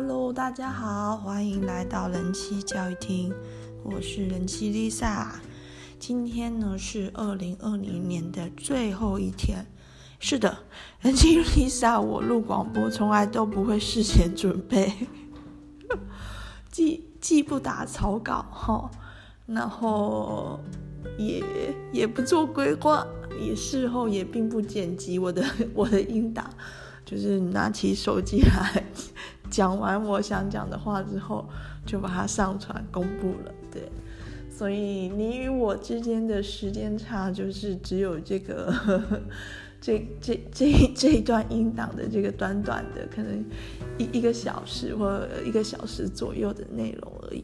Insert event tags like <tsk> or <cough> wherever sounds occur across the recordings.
Hello，大家好，欢迎来到人气教育厅，我是人气 Lisa。今天呢是二零二零年的最后一天。是的，人气 Lisa，我录广播从来都不会事前准备，<laughs> 既既不打草稿哈，然后也也不做规划，也事后也并不剪辑我的我的音档。就是拿起手机来，讲完我想讲的话之后，就把它上传公布了。对，所以你与我之间的时间差，就是只有这个呵呵 <laughs> 这这这这一段音档的这个短短的，可能一一个小时或一个小时左右的内容而已。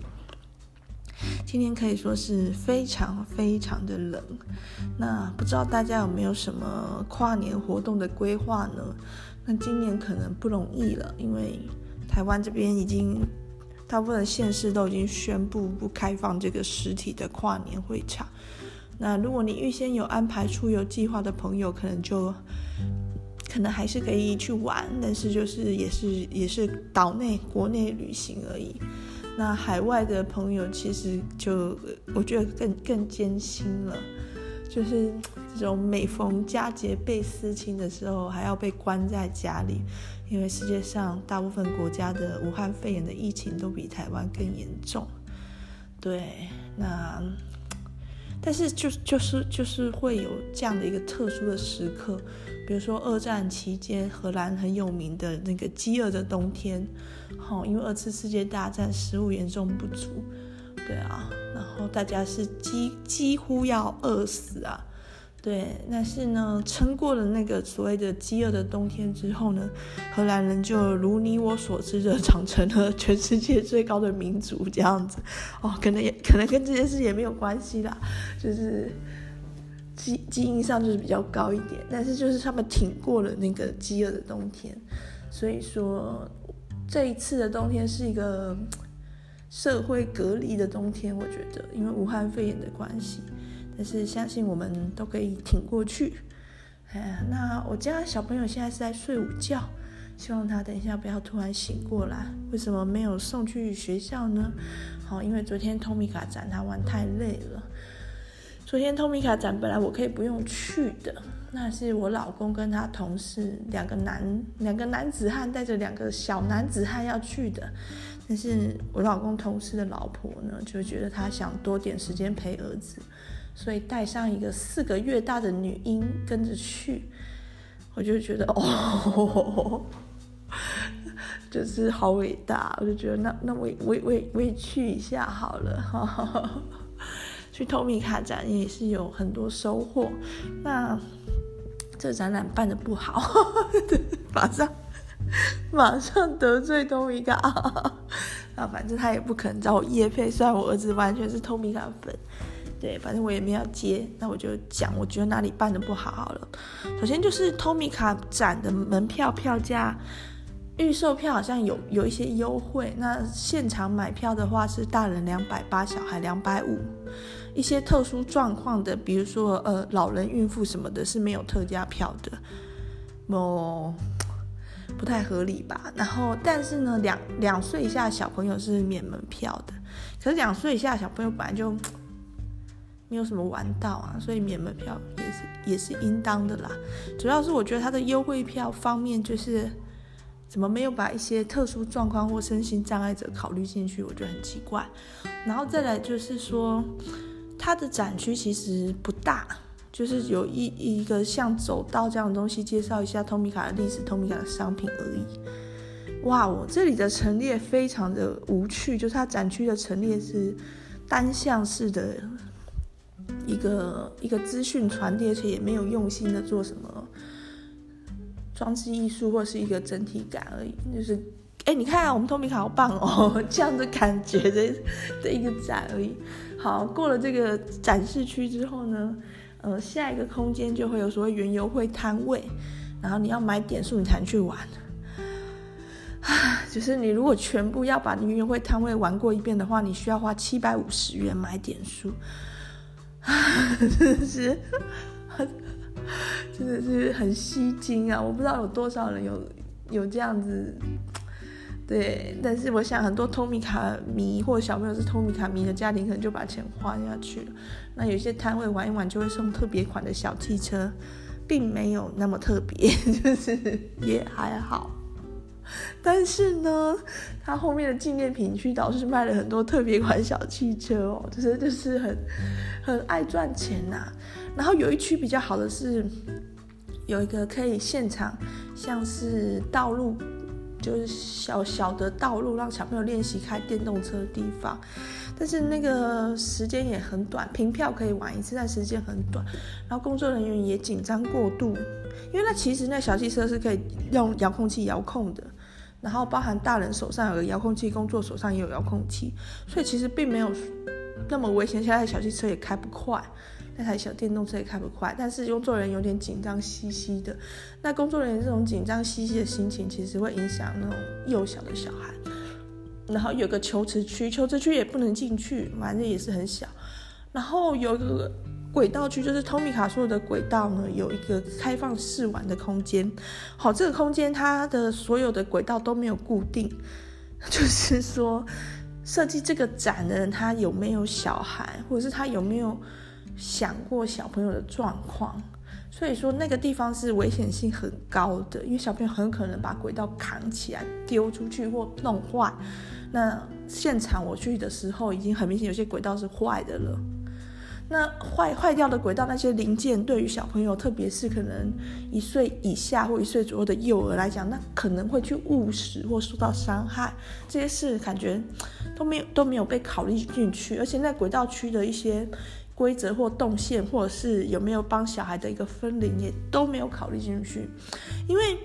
今天可以说是非常非常的冷，那不知道大家有没有什么跨年活动的规划呢？那今年可能不容易了，因为台湾这边已经大部分的县市都已经宣布不开放这个实体的跨年会场。那如果你预先有安排出游计划的朋友，可能就可能还是可以去玩，但是就是也是也是岛内国内旅行而已。那海外的朋友其实就我觉得更更艰辛了，就是这种每逢佳节倍思亲的时候，还要被关在家里，因为世界上大部分国家的武汉肺炎的疫情都比台湾更严重。对，那但是就就是就是会有这样的一个特殊的时刻，比如说二战期间荷兰很有名的那个饥饿的冬天。好，因为二次世界大战食物严重不足，对啊，然后大家是几几乎要饿死啊，对，但是呢，撑过了那个所谓的饥饿的冬天之后呢，荷兰人就如你我所知的长成了全世界最高的民族这样子，哦，可能也可能跟这件事也没有关系啦，就是基基因上就是比较高一点，但是就是他们挺过了那个饥饿的冬天，所以说。这一次的冬天是一个社会隔离的冬天，我觉得，因为武汉肺炎的关系，但是相信我们都可以挺过去。哎，那我家小朋友现在是在睡午觉，希望他等一下不要突然醒过来。为什么没有送去学校呢？好，因为昨天托米卡展他玩太累了。昨天托米卡展本来我可以不用去的。那是我老公跟他同事两个男两个男子汉带着两个小男子汉要去的，但是我老公同事的老婆呢，就觉得他想多点时间陪儿子，所以带上一个四个月大的女婴跟着去，我就觉得 <laughs> 哦，就是好伟大，我就觉得那那我我我我也去一下好了，<laughs> 去透明卡展也是有很多收获，那。这展览办得不好，<laughs> 马上马上得罪托米卡啊！反正他也不可能找我叶配，虽然我儿子完全是托米卡粉，对，反正我也没有接。那我就讲，我觉得哪里办得不好好了。首先就是托米卡展的门票票价，预售票好像有有一些优惠，那现场买票的话是大人两百八，小孩两百五。一些特殊状况的，比如说呃老人、孕妇什么的，是没有特价票的，哦，不太合理吧？然后，但是呢，两两岁以下的小朋友是免门票的，可是两岁以下的小朋友本来就没有什么玩到啊，所以免门票也是也是应当的啦。主要是我觉得它的优惠票方面，就是怎么没有把一些特殊状况或身心障碍者考虑进去，我觉得很奇怪。然后再来就是说。它的展区其实不大，就是有一一个像走道这样的东西，介绍一下托米卡的历史、托米卡的商品而已。哇，我这里的陈列非常的无趣，就是它展区的陈列是单向式的一个一个资讯传递，而且也没有用心的做什么装置艺术或是一个整体感而已，就是哎，你看啊，我们透明卡好棒哦，<laughs> 这样的感觉的的一个展而已。好，过了这个展示区之后呢，呃，下一个空间就会有所谓园游会摊位，然后你要买点数你才能去玩。就是你如果全部要把园游会摊位玩过一遍的话，你需要花七百五十元买点数。<laughs> 真的是，<laughs> 真的是很吸睛啊！我不知道有多少人有有这样子。对，但是我想很多托米卡迷或小朋友是托米卡迷的家庭，可能就把钱花下去了。那有些摊位玩一玩就会送特别款的小汽车，并没有那么特别，<laughs> 就是也还好。<laughs> 但是呢，它后面的纪念品区倒是卖了很多特别款小汽车哦，<laughs> 就是就是很很爱赚钱呐、然后有一区比较好的是，有一个可以现场像是道路。就是小小的道路，让小朋友练习开电动车的地方，但是那个时间也很短，凭票可以玩一次，但时间很短。然后工作人员也紧张过度，因为那其实那小汽车是可以用遥控器遥控的，然后包含大人手上有个遥控器，工作手上也有遥控器，所以其实并没有那么危险。现在小汽车也开不快。那台小电动车也开不快，但是工作人员有点紧张兮兮的。那工作人员这种紧张兮兮的心情，其实会影响那种幼小的小孩。然后有个球池区，球池区也不能进去，反正也是很小。然后有一个轨道区，就是托米卡所有的轨道呢，有一个开放试玩的空间。好，这个空间它的所有的轨道都没有固定，<laughs> 就是说设计这个展的人他有没有小孩，或者是他有没有。想过小朋友的状况，所以说那个地方是危险性很高的，因为小朋友很可能把轨道扛起来丢出去或弄坏。那现场我去的时候，已经很明显有些轨道是坏的了。那坏坏掉的轨道那些零件，对于小朋友，特别是可能一岁以下或一岁左右的幼儿来讲，那可能会去误食或受到伤害。这些事感觉都没有都没有被考虑进去，而且在轨道区的一些。规则或动线，或者是有没有帮小孩的一个分龄，也都没有考虑进去，因为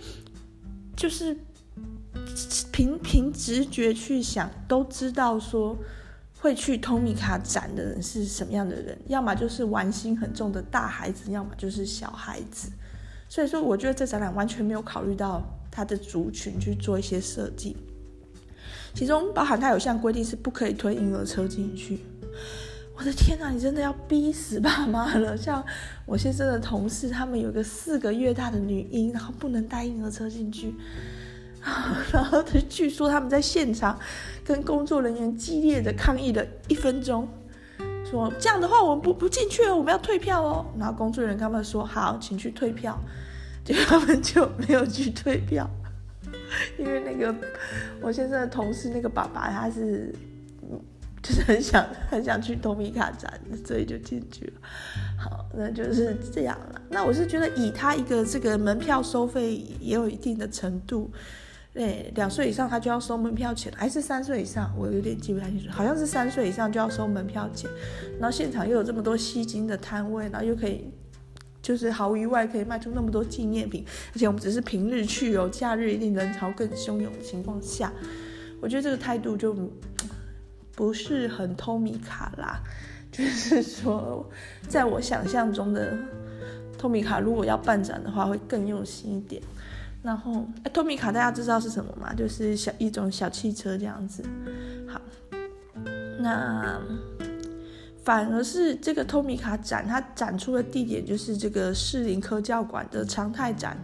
就是凭凭直觉去想，都知道说会去托米卡展的人是什么样的人，要么就是玩心很重的大孩子，要么就是小孩子。所以说，我觉得这展览完全没有考虑到他的族群去做一些设计，其中包含他有项规定是不可以推婴儿车进去。我的天哪，你真的要逼死爸妈了！像我先生的同事，他们有个四个月大的女婴，然后不能带婴儿车进去，<laughs> 然后他据说他们在现场跟工作人员激烈的抗议了一分钟，说这样的话我们不不进去了，我们要退票哦。然后工作人员他们说好，请去退票，结果他们就没有去退票，<laughs> 因为那个我先生的同事那个爸爸他是。就是很想很想去托米卡展，所以就进去了。好，那就是这样了。那我是觉得以他一个这个门票收费也有一定的程度，对，两岁以上他就要收门票钱，还是三岁以上？我有点记不太清楚，好像是三岁以上就要收门票钱。然后现场又有这么多吸金的摊位，然后又可以就是毫无意外可以卖出那么多纪念品，而且我们只是平日去哦，假日一定人潮更汹涌的情况下，我觉得这个态度就。不是很托米卡啦，就是说，在我想象中的托米卡，如果要办展的话，会更用心一点。然后，哎，托米卡大家知道是什么吗？就是小一种小汽车这样子。好，那反而是这个托米卡展，它展出的地点就是这个士林科教馆的常态展。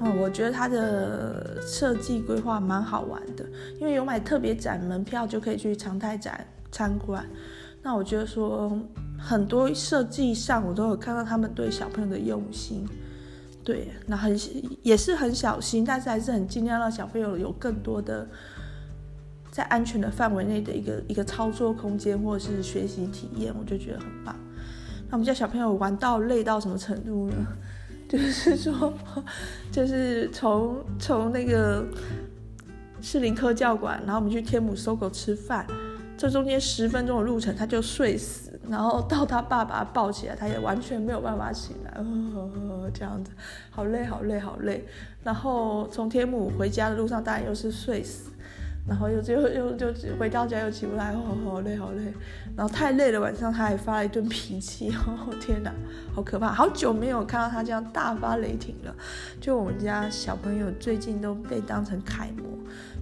嗯，我觉得它的设计规划蛮好玩的，因为有买特别展门票就可以去常态展参观。那我觉得说很多设计上我都有看到他们对小朋友的用心，对，那很也是很小心，但是还是很尽量让小朋友有更多的在安全的范围内的一个一个操作空间或者是学习体验，我就觉得很棒。那我们家小朋友玩到累到什么程度呢？<laughs> 就是说，就是从从那个士林科教馆，然后我们去天母 SOGO 吃饭，这中间十分钟的路程他就睡死，然后到他爸爸抱起来，他也完全没有办法起来，呵呵呵这样子，好累好累好累。然后从天母回家的路上，当然又是睡死。然后又又又就回到家又起不来，好好累好累，然后太累了，晚上他还发了一顿脾气，哦天哪，好可怕！好久没有看到他这样大发雷霆了。就我们家小朋友最近都被当成楷模，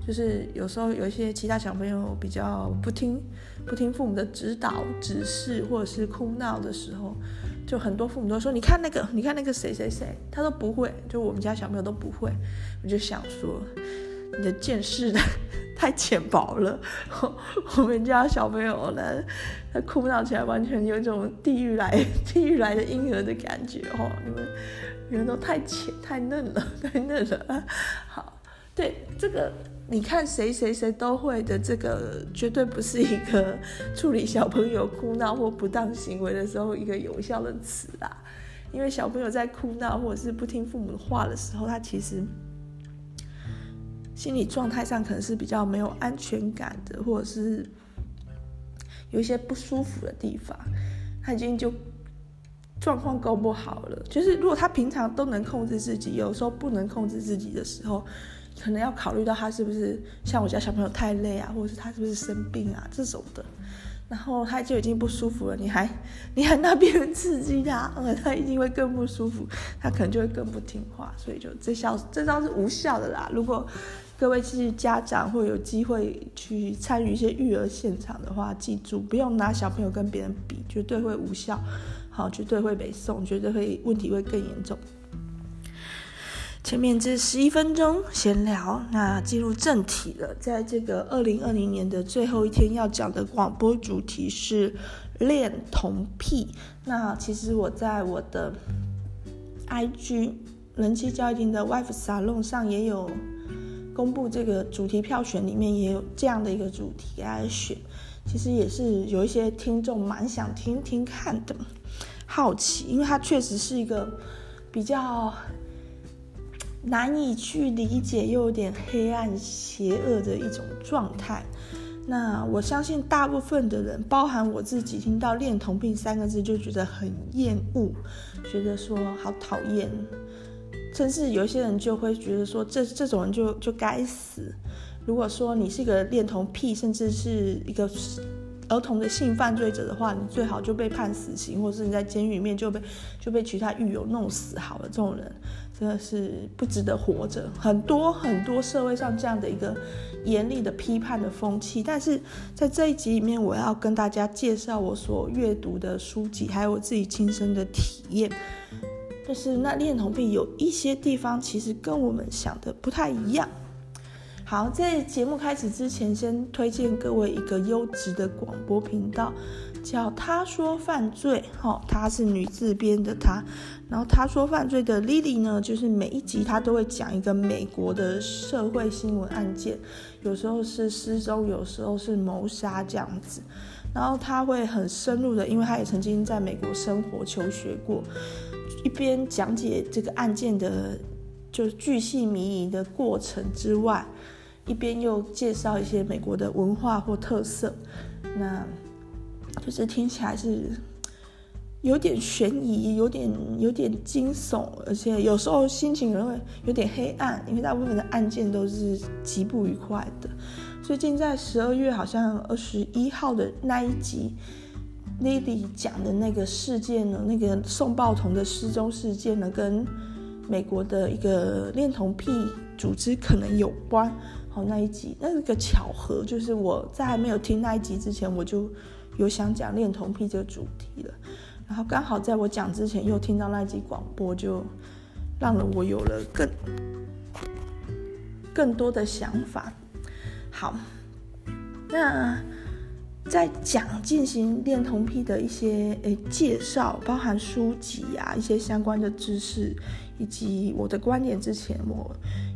就是有时候有一些其他小朋友比较不听不听父母的指导指示，或者是哭闹的时候，就很多父母都说：“你看那个，你看那个谁谁谁，他都不会。”就我们家小朋友都不会，我就想说，你的见识。<laughs> 太浅薄了。<laughs> 我们家小朋友呢，他哭闹起来完全有一种地狱来 <laughs> 地狱来的婴儿的感觉哦。你们你们都太浅太嫩了，太嫩了。好，对这个。你看谁谁谁都会的，这个绝对不是一个处理小朋友哭闹或不当行为的时候一个有效的词啊。因为小朋友在哭闹或者是不听父母的话的时候，他其实心理状态上可能是比较没有安全感的，或者是有一些不舒服的地方，他已经就状况够不好了。就是如果他平常都能控制自己，有时候不能控制自己的时候。可能要考虑到他是不是像我家小朋友太累啊，或者是他是不是生病啊这种的，然后他就已经不舒服了，你还你还那边刺激他，呃，他一定会更不舒服，他可能就会更不听话，所以就这招这招是无效的啦。如果各位是家长或有机会去参与一些育儿现场的话，记住不用拿小朋友跟别人比，绝对会无效，好，绝对会被送，绝对会问题会更严重。前面这十一分钟闲聊，那进入正题了。在这个二零二零年的最后一天要讲的广播主题是恋童癖。那其实我在我的 IG 人气教育厅的 Wife Salon 上也有公布这个主题票选，里面也有这样的一个主题来选。其实也是有一些听众蛮想听听看的，好奇，因为它确实是一个比较。难以去理解又有点黑暗邪恶的一种状态。那我相信大部分的人，包含我自己，听到“恋童病”三个字就觉得很厌恶，觉得说好讨厌，甚至有一些人就会觉得说这这种人就就该死。如果说你是一个恋童癖，甚至是一个儿童的性犯罪者的话，你最好就被判死刑，或是你在监狱里面就被就被其他狱友弄死好了。这种人。真的是不值得活着，很多很多社会上这样的一个严厉的批判的风气，但是在这一集里面，我要跟大家介绍我所阅读的书籍，还有我自己亲身的体验，就是那恋童癖有一些地方其实跟我们想的不太一样。好，在节目开始之前，先推荐各位一个优质的广播频道。叫她说犯罪，哈，她是女字边的她，然后她说犯罪的 Lily 呢，就是每一集她都会讲一个美国的社会新闻案件，有时候是失踪，有时候是谋杀这样子，然后她会很深入的，因为她也曾经在美国生活求学过，一边讲解这个案件的，就是巨细靡遗的过程之外，一边又介绍一些美国的文化或特色，那。就是听起来是有点悬疑，有点有点惊悚，而且有时候心情也会有点黑暗，因为大部分的案件都是极不愉快的。最近在十二月好像二十一号的那一集，Lily 讲的那个事件呢，那个送报童的失踪事件呢，跟美国的一个恋童癖组织可能有关。好，那一集那是个巧合，就是我在还没有听那一集之前，我就。有想讲恋童癖这个主题了，然后刚好在我讲之前又听到那一集广播，就让了我有了更更多的想法。好，那在讲进行恋童癖的一些诶介绍，包含书籍啊一些相关的知识以及我的观点之前，我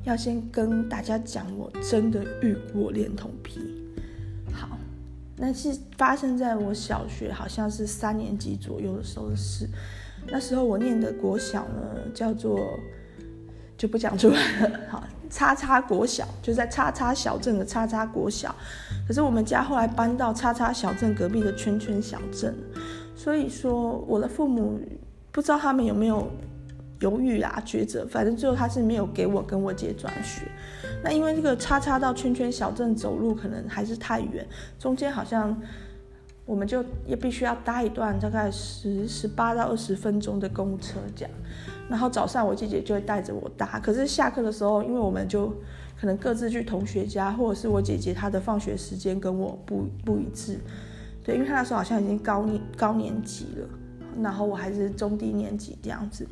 要先跟大家讲，我真的遇过恋童癖。好那是发生在我小学，好像是三年级左右的时候的事。那时候我念的国小呢，叫做就不讲出来了。好，叉叉国小，就在叉叉小镇的叉叉国小。可是我们家后来搬到叉叉小镇隔壁的圈圈小镇，所以说我的父母不知道他们有没有。犹豫啊，抉择，反正最后他是没有给我跟我姐转学。那因为这个叉叉到圈圈小镇走路可能还是太远，中间好像我们就也必须要搭一段大概十十八到二十分钟的公车这样。然后早上我姐姐就会带着我搭，可是下课的时候，因为我们就可能各自去同学家，或者是我姐姐她的放学时间跟我不不一致。对，因为她那时候好像已经高年高年级了，然后我还是中低年级这样子。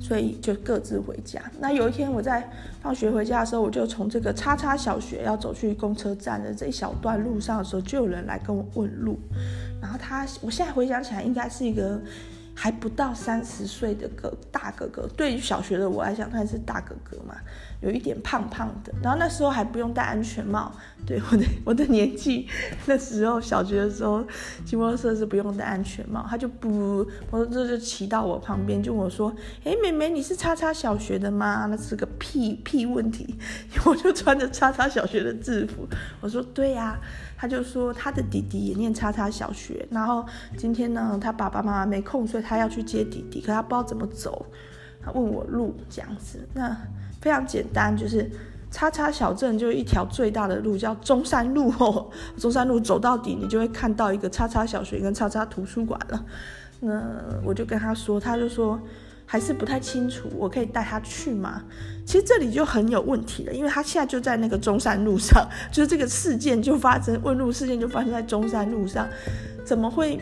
所以就各自回家。那有一天我在放学回家的时候，我就从这个叉叉小学要走去公车站的这一小段路上的时候，就有人来跟我问路。然后他，我现在回想起来，应该是一个。还不到三十岁的哥大哥哥，对于小学的我来讲，他是大哥哥嘛，有一点胖胖的。然后那时候还不用戴安全帽，对我的 <laughs> 我的年纪，那时候小学的时候骑摩托车是不用戴安全帽，他就不摩托车就骑到我旁边，就我说：“哎，妹妹，你是叉叉小学的吗？”那是个屁屁问题，<laughs> 我就穿着叉叉小学的制服，我说：“对呀。”他就说他的弟弟也念叉叉小学，然后今天呢，他爸爸妈妈没空，所以他要去接弟弟，可他不知道怎么走，他问我路这样子。那非常简单，就是叉叉小镇就一条最大的路叫中山路哦，中山路走到底，你就会看到一个叉叉小学跟叉叉图书馆了。那我就跟他说，他就说。还是不太清楚，我可以带他去吗？其实这里就很有问题了，因为他现在就在那个中山路上，<laughs> 就是这个事件就发生，问路事件就发生在中山路上，怎么会，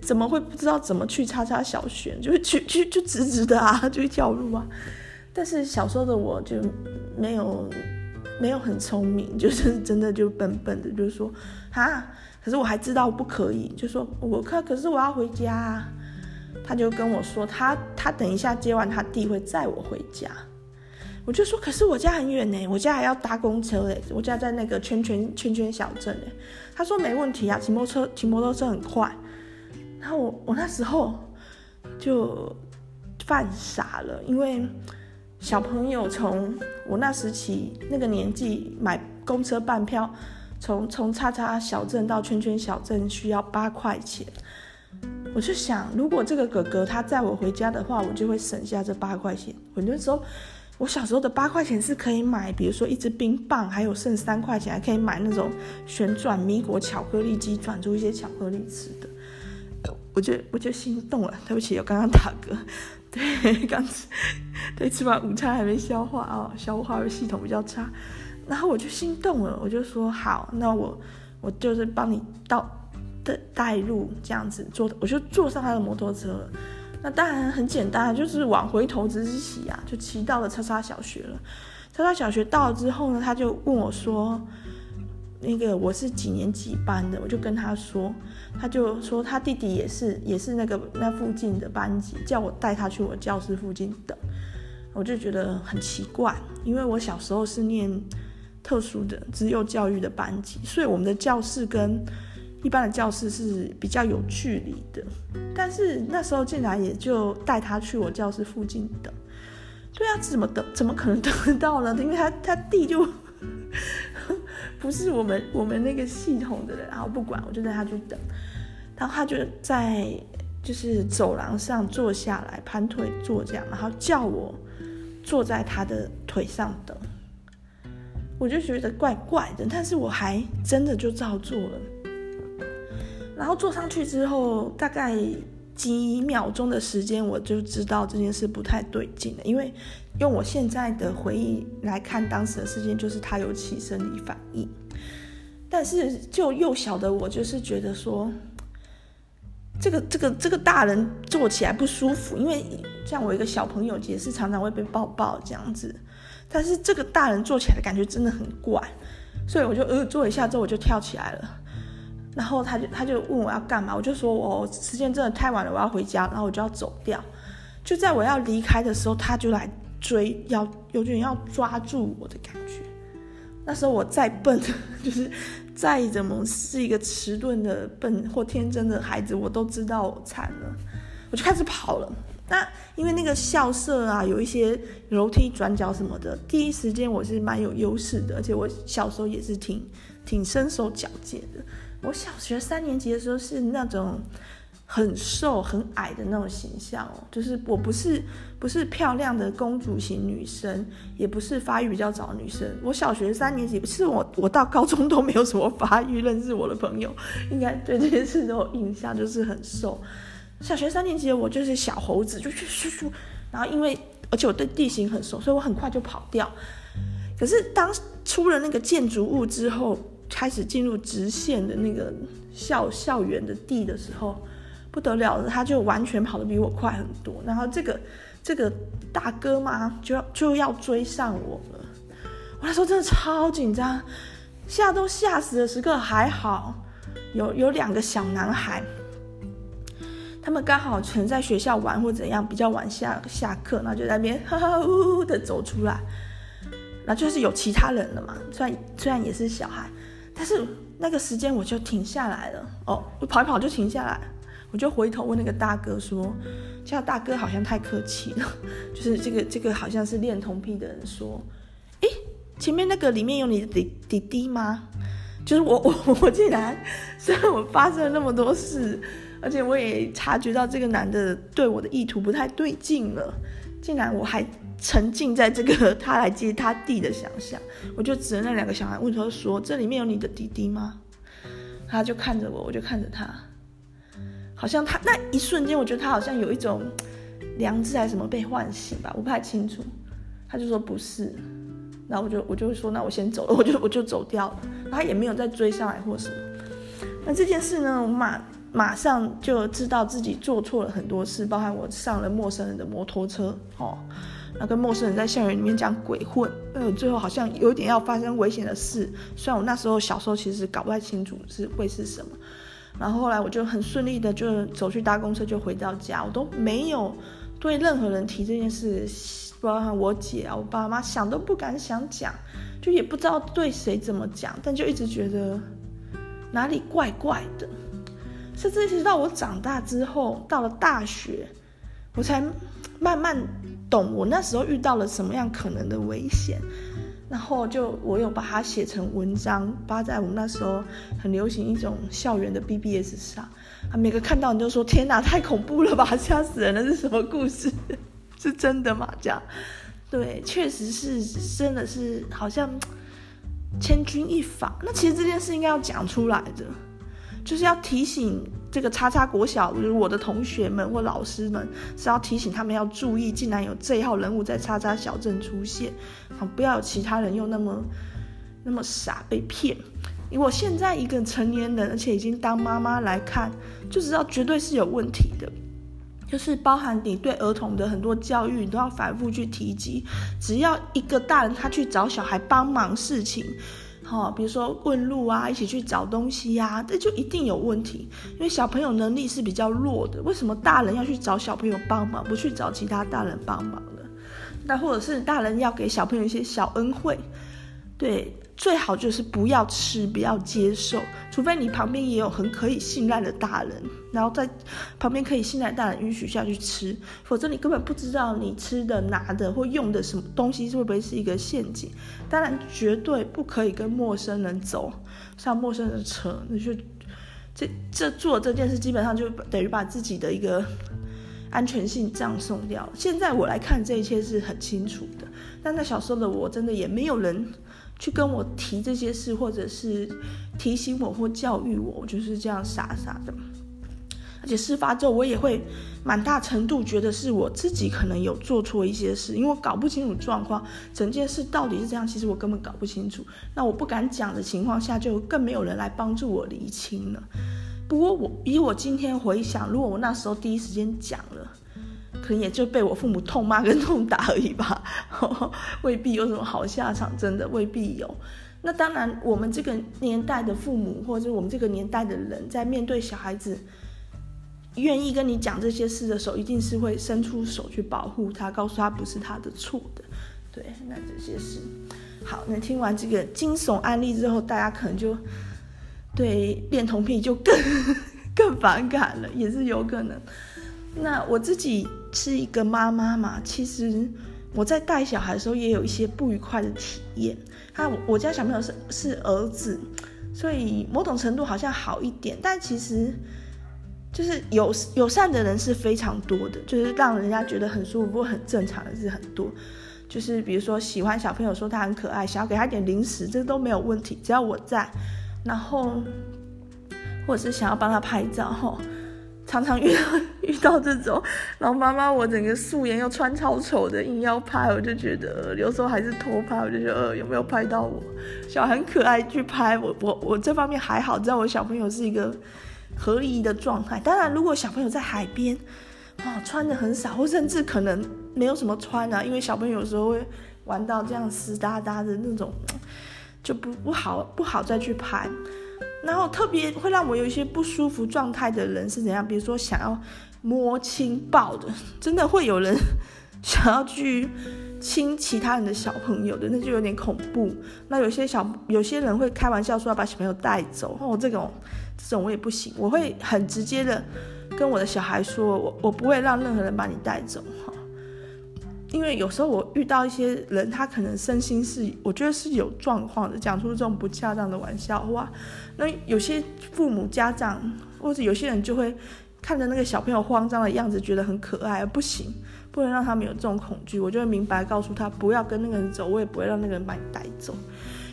怎么会不知道怎么去叉叉小学？就是去去就直直的啊，就一条路啊。但是小时候的我就没有没有很聪明，<laughs> 就是真的就笨笨的，就是说啊，可是我还知道不可以，就说我可可是我要回家啊。他就跟我说，他他等一下接完他弟会载我回家，我就说，可是我家很远呢，我家还要搭公车嘞，我家在那个圈圈圈圈小镇嘞。他说没问题啊，骑摩托车骑摩托车很快。然后我我那时候就犯傻了，因为小朋友从我那时起那个年纪买公车半票，从从叉叉小镇到圈圈小镇需要八块钱。我就想，如果这个哥哥他载我回家的话，我就会省下这八块钱。很多时候，我小时候的八块钱是可以买，比如说一支冰棒，还有剩三块钱还可以买那种旋转米果巧克力机，转出一些巧克力吃的。我就我就心动了。对不起，我刚刚打嗝。对，刚吃，对，吃完午餐还没消化哦，消化系统比较差。然后我就心动了，我就说好，那我我就是帮你到。带路这样子坐，我就坐上他的摩托车了。那当然很简单，就是往回头之骑啊，就骑到了叉叉小学了。叉叉小学到了之后呢，他就问我说：“那个我是几年几班的？”我就跟他说，他就说他弟弟也是，也是那个那附近的班级，叫我带他去我教室附近等。我就觉得很奇怪，因为我小时候是念特殊的资优教育的班级，所以我们的教室跟一般的教室是比较有距离的，但是那时候竟然也就带他去我教室附近等。对啊，怎么等？怎么可能等得到呢？因为他他弟就不是我们我们那个系统的人，然后不管，我就带他去等。然后他就在就是走廊上坐下来，盘腿坐这样，然后叫我坐在他的腿上等。我就觉得怪怪的，但是我还真的就照做了。然后坐上去之后，大概几秒钟的时间，我就知道这件事不太对劲了。因为用我现在的回忆来看，当时的事件就是他有起生理反应。但是就幼小的我，就是觉得说，这个这个这个大人坐起来不舒服，因为像我一个小朋友也是常常会被抱抱这样子。但是这个大人坐起来的感觉真的很怪，所以我就呃坐一下之后我就跳起来了。然后他就他就问我要干嘛，我就说我时间真的太晚了，我要回家，然后我就要走掉。就在我要离开的时候，他就来追，要有点要抓住我的感觉。那时候我再笨，<laughs> 就是再怎么是一个迟钝的笨或天真的孩子，我都知道我惨了，我就开始跑了。那因为那个校舍啊，有一些楼梯转角什么的，第一时间我是蛮有优势的，而且我小时候也是挺挺身手矫健的。我小学三年级的时候是那种很瘦很矮的那种形象哦，就是我不是不是漂亮的公主型女生，也不是发育比较早女生。我小学三年级，其实我我到高中都没有什么发育，认识我的朋友应该对这件事都有印象，就是很瘦。小学三年级的我就是小猴子，就去去去，然后因为而且我对地形很熟，所以我很快就跑掉。可是当出了那个建筑物之后，开始进入直线的那个校校园的地的时候，不得了了，他就完全跑得比我快很多。然后这个这个大哥嘛，就要就要追上我了。我那时候真的超紧张，吓都吓死的时刻，还好有有两个小男孩，他们刚好可能在学校玩或怎样，比较晚下下课，然后就在那边哈哈呜呜的走出来。那就是有其他人了嘛，虽然虽然也是小孩，但是那个时间我就停下来了。哦，我跑一跑就停下来，我就回头问那个大哥说：“叫大哥好像太客气了，<laughs> 就是这个这个好像是恋童癖的人说，诶。”前面那个里面有你的弟弟弟吗？就是我我我竟然，虽然我发生了那么多事，而且我也察觉到这个男的对我的意图不太对劲了，竟然我还沉浸在这个他来接他弟的想象，我就指着那两个小孩问他说：“这里面有你的弟弟吗？”他就看着我，我就看着他，好像他那一瞬间，我觉得他好像有一种良知还是什么被唤醒吧，我不太清楚。他就说不是。然后我就我就说，那我先走了，<laughs> 我就我就走掉了。他也没有再追上来或什么。那这件事呢，我马马上就知道自己做错了很多事，包含我上了陌生人的摩托车，哦，那跟陌生人在校园里面讲鬼混，呃，最后好像有点要发生危险的事。虽然我那时候小时候其实搞不太清楚是会是什么。然后后来我就很顺利的就走去搭公车就回到家，我都没有对任何人提这件事。包括我姐啊，我爸妈想都不敢想讲，就也不知道对谁怎么讲，但就一直觉得哪里怪怪的。甚至一直到我长大之后，到了大学，我才慢慢懂我那时候遇到了什么样可能的危险。然后就我有把它写成文章，发在我们那时候很流行一种校园的 BBS 上，啊，每个看到你就说：“天哪，太恐怖了吧，吓死人了，是什么故事？” <laughs> 是真的吗？这样，对，确实是，真的是，好像千钧一发。那其实这件事应该要讲出来的，就是要提醒这个叉叉国小，就是我的同学们或老师们，是要提醒他们要注意，竟然有这一号人物在叉叉小镇出现，好，不要有其他人又那么那么傻被骗。因为我现在一个成年人，而且已经当妈妈来看，就知道绝对是有问题的。就是包含你对儿童的很多教育，你都要反复去提及。只要一个大人他去找小孩帮忙事情，好，比如说问路啊，一起去找东西呀，这就一定有问题。因为小朋友能力是比较弱的，为什么大人要去找小朋友帮忙，不去找其他大人帮忙呢？那或者是大人要给小朋友一些小恩惠，对。最好就是不要吃，不要接受，除非你旁边也有很可以信赖的大人，然后在旁边可以信赖大人允许下去吃，否则你根本不知道你吃的、拿的或用的什么东西会不会是一个陷阱。当然，绝对不可以跟陌生人走上陌生人的车，那就这这做这件事基本上就等于把自己的一个安全性葬送掉。现在我来看这一切是很清楚的，但在小时候的我真的也没有人。去跟我提这些事，或者是提醒我或教育我，我就是这样傻傻的。而且事发之后，我也会蛮大程度觉得是我自己可能有做错一些事，因为我搞不清楚状况，整件事到底是这样，其实我根本搞不清楚。那我不敢讲的情况下，就更没有人来帮助我厘清了。不过我以我今天回想，如果我那时候第一时间讲了。可能也就被我父母痛骂跟痛打而已吧，<laughs> 未必有什么好下场，真的未必有。那当然，我们这个年代的父母，或者我们这个年代的人，在面对小孩子愿意跟你讲这些事的时候，一定是会伸出手去保护他，告诉他不是他的错的。对，那这些事，好，那听完这个惊悚案例之后，大家可能就对恋童癖就更 <laughs> 更反感了，也是有可能。那我自己是一个妈妈嘛，其实我在带小孩的时候也有一些不愉快的体验。他我家小朋友是是儿子，所以某种程度好像好一点，但其实就是友友善的人是非常多的，就是让人家觉得很舒服、很正常的是很多。就是比如说喜欢小朋友说他很可爱，想要给他点零食，这都没有问题，只要我在。然后或者是想要帮他拍照，常常遇到遇到这种，然后妈妈我整个素颜又穿超丑的，硬要拍，我就觉得有时候还是偷拍，我就觉得呃有没有拍到我？小孩很可爱去拍我，我我这方面还好，知道我小朋友是一个合宜的状态。当然，如果小朋友在海边，哦，穿的很少，或甚至可能没有什么穿啊，因为小朋友有时候会玩到这样湿哒哒的那种，就不不好不好再去拍。然后特别会让我有一些不舒服状态的人是怎样？比如说想要摸亲抱的，<laughs> 真的会有人 <laughs> 想要去亲其他人的小朋友的，那就有点恐怖。那有些小有些人会开玩笑说要把小朋友带走，哦，这种这种我也不行，我会很直接的跟我的小孩说，我我不会让任何人把你带走哈。因为有时候我遇到一些人，他可能身心是，我觉得是有状况的，讲出这种不恰当的玩笑话。那有些父母家长或者有些人就会看着那个小朋友慌张的样子，觉得很可爱，不行，不能让他们有这种恐惧。我就会明白告诉他，不要跟那个人走，我也不会让那个人把你带走。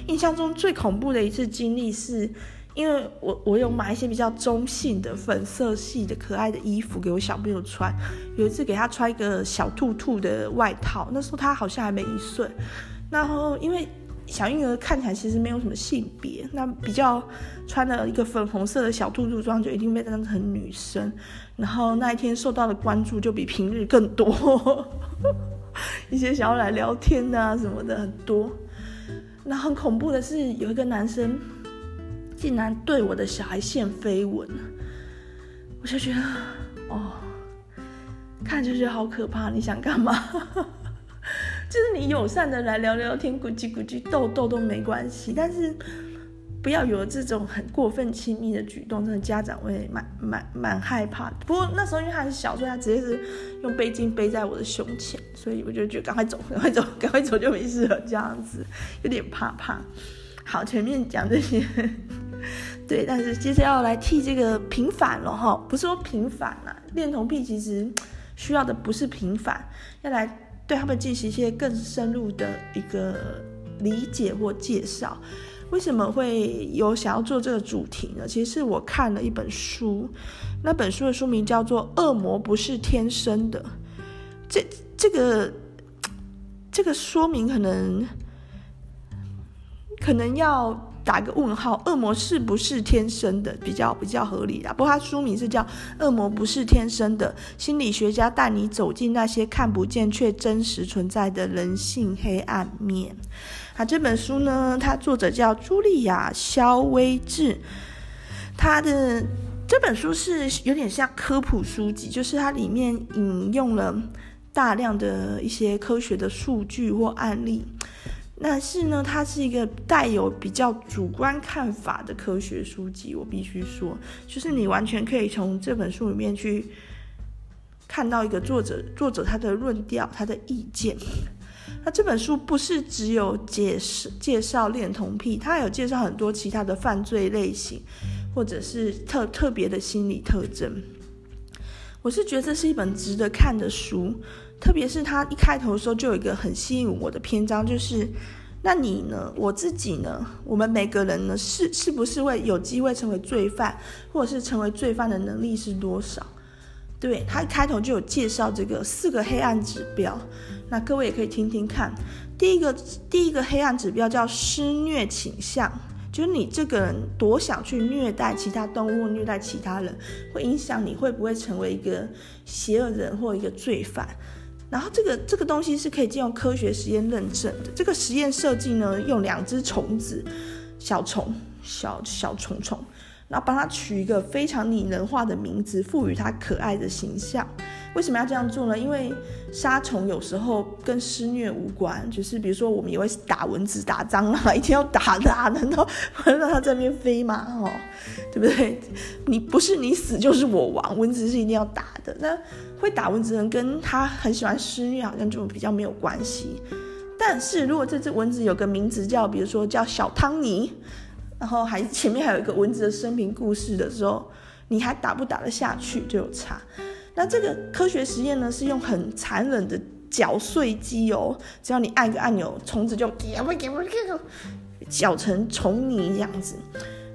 印象中最恐怖的一次经历是。因为我我有买一些比较中性的粉色系的可爱的衣服给我小朋友穿，有一次给他穿一个小兔兔的外套，那时候他好像还没一岁，然后因为小婴儿看起来其实没有什么性别，那比较穿了一个粉红色的小兔兔装就一定被当成女生，然后那一天受到的关注就比平日更多，<laughs> 一些想要来聊天啊什么的很多，那很恐怖的是有一个男生。竟然对我的小孩献飞吻，我就觉得哦，看就觉得好可怕。你想干嘛？就是你友善的来聊聊天，咕叽咕叽逗逗都没关系，但是不要有这种很过分亲密的举动，真的家长会蛮蛮蛮害怕。不过那时候因为他很小，所以他直接是用背巾背在我的胸前，所以我就觉得赶快走，赶快走，赶快走就没事了。这样子有点怕怕。好，前面讲这些。对，但是接着要来替这个平反了哈，不是说平反啊，恋童癖其实需要的不是平反，要来对他们进行一些更深入的一个理解或介绍。为什么会有想要做这个主题呢？其实是我看了一本书，那本书的书名叫做《恶魔不是天生的》，这这个这个说明可能可能要。打个问号，恶魔是不是天生的？比较比较合理的。不过他书名是叫《恶魔不是天生的》，心理学家带你走进那些看不见却真实存在的人性黑暗面。啊，这本书呢，它作者叫茱莉亚·肖威治。他的这本书是有点像科普书籍，就是它里面引用了大量的一些科学的数据或案例。但是呢，它是一个带有比较主观看法的科学书籍，我必须说，就是你完全可以从这本书里面去看到一个作者作者他的论调、他的意见。那这本书不是只有解释介绍恋童癖，它有介绍很多其他的犯罪类型，或者是特特别的心理特征。我是觉得这是一本值得看的书。特别是他一开头的时候就有一个很吸引我的篇章，就是那你呢？我自己呢？我们每个人呢？是是不是会有机会成为罪犯，或者是成为罪犯的能力是多少？对，他一开头就有介绍这个四个黑暗指标，那各位也可以听听看。第一个第一个黑暗指标叫施虐倾向，就是你这个人多想去虐待其他动物、虐待其他人，会影响你会不会成为一个邪恶人或一个罪犯。然后这个这个东西是可以借用科学实验认证的。这个实验设计呢，用两只虫子，小虫，小小虫虫，然后帮它取一个非常拟人化的名字，赋予它可爱的形象。为什么要这样做呢？因为杀虫有时候跟施虐无关，就是比如说我们也会打蚊子、打蟑螂，<laughs> 一定要打的啊，难道让它在那边飞吗？哦，对不对？你不是你死就是我亡，蚊子是一定要打的。那会打蚊子的人跟他很喜欢施虐好像就比较没有关系。但是如果这只蚊子有个名字叫，比如说叫小汤尼，然后还前面还有一个蚊子的生平故事的时候，你还打不打得下去就有差。那这个科学实验呢，是用很残忍的搅碎机哦，只要你按个按钮，虫子就搅成虫泥这样子。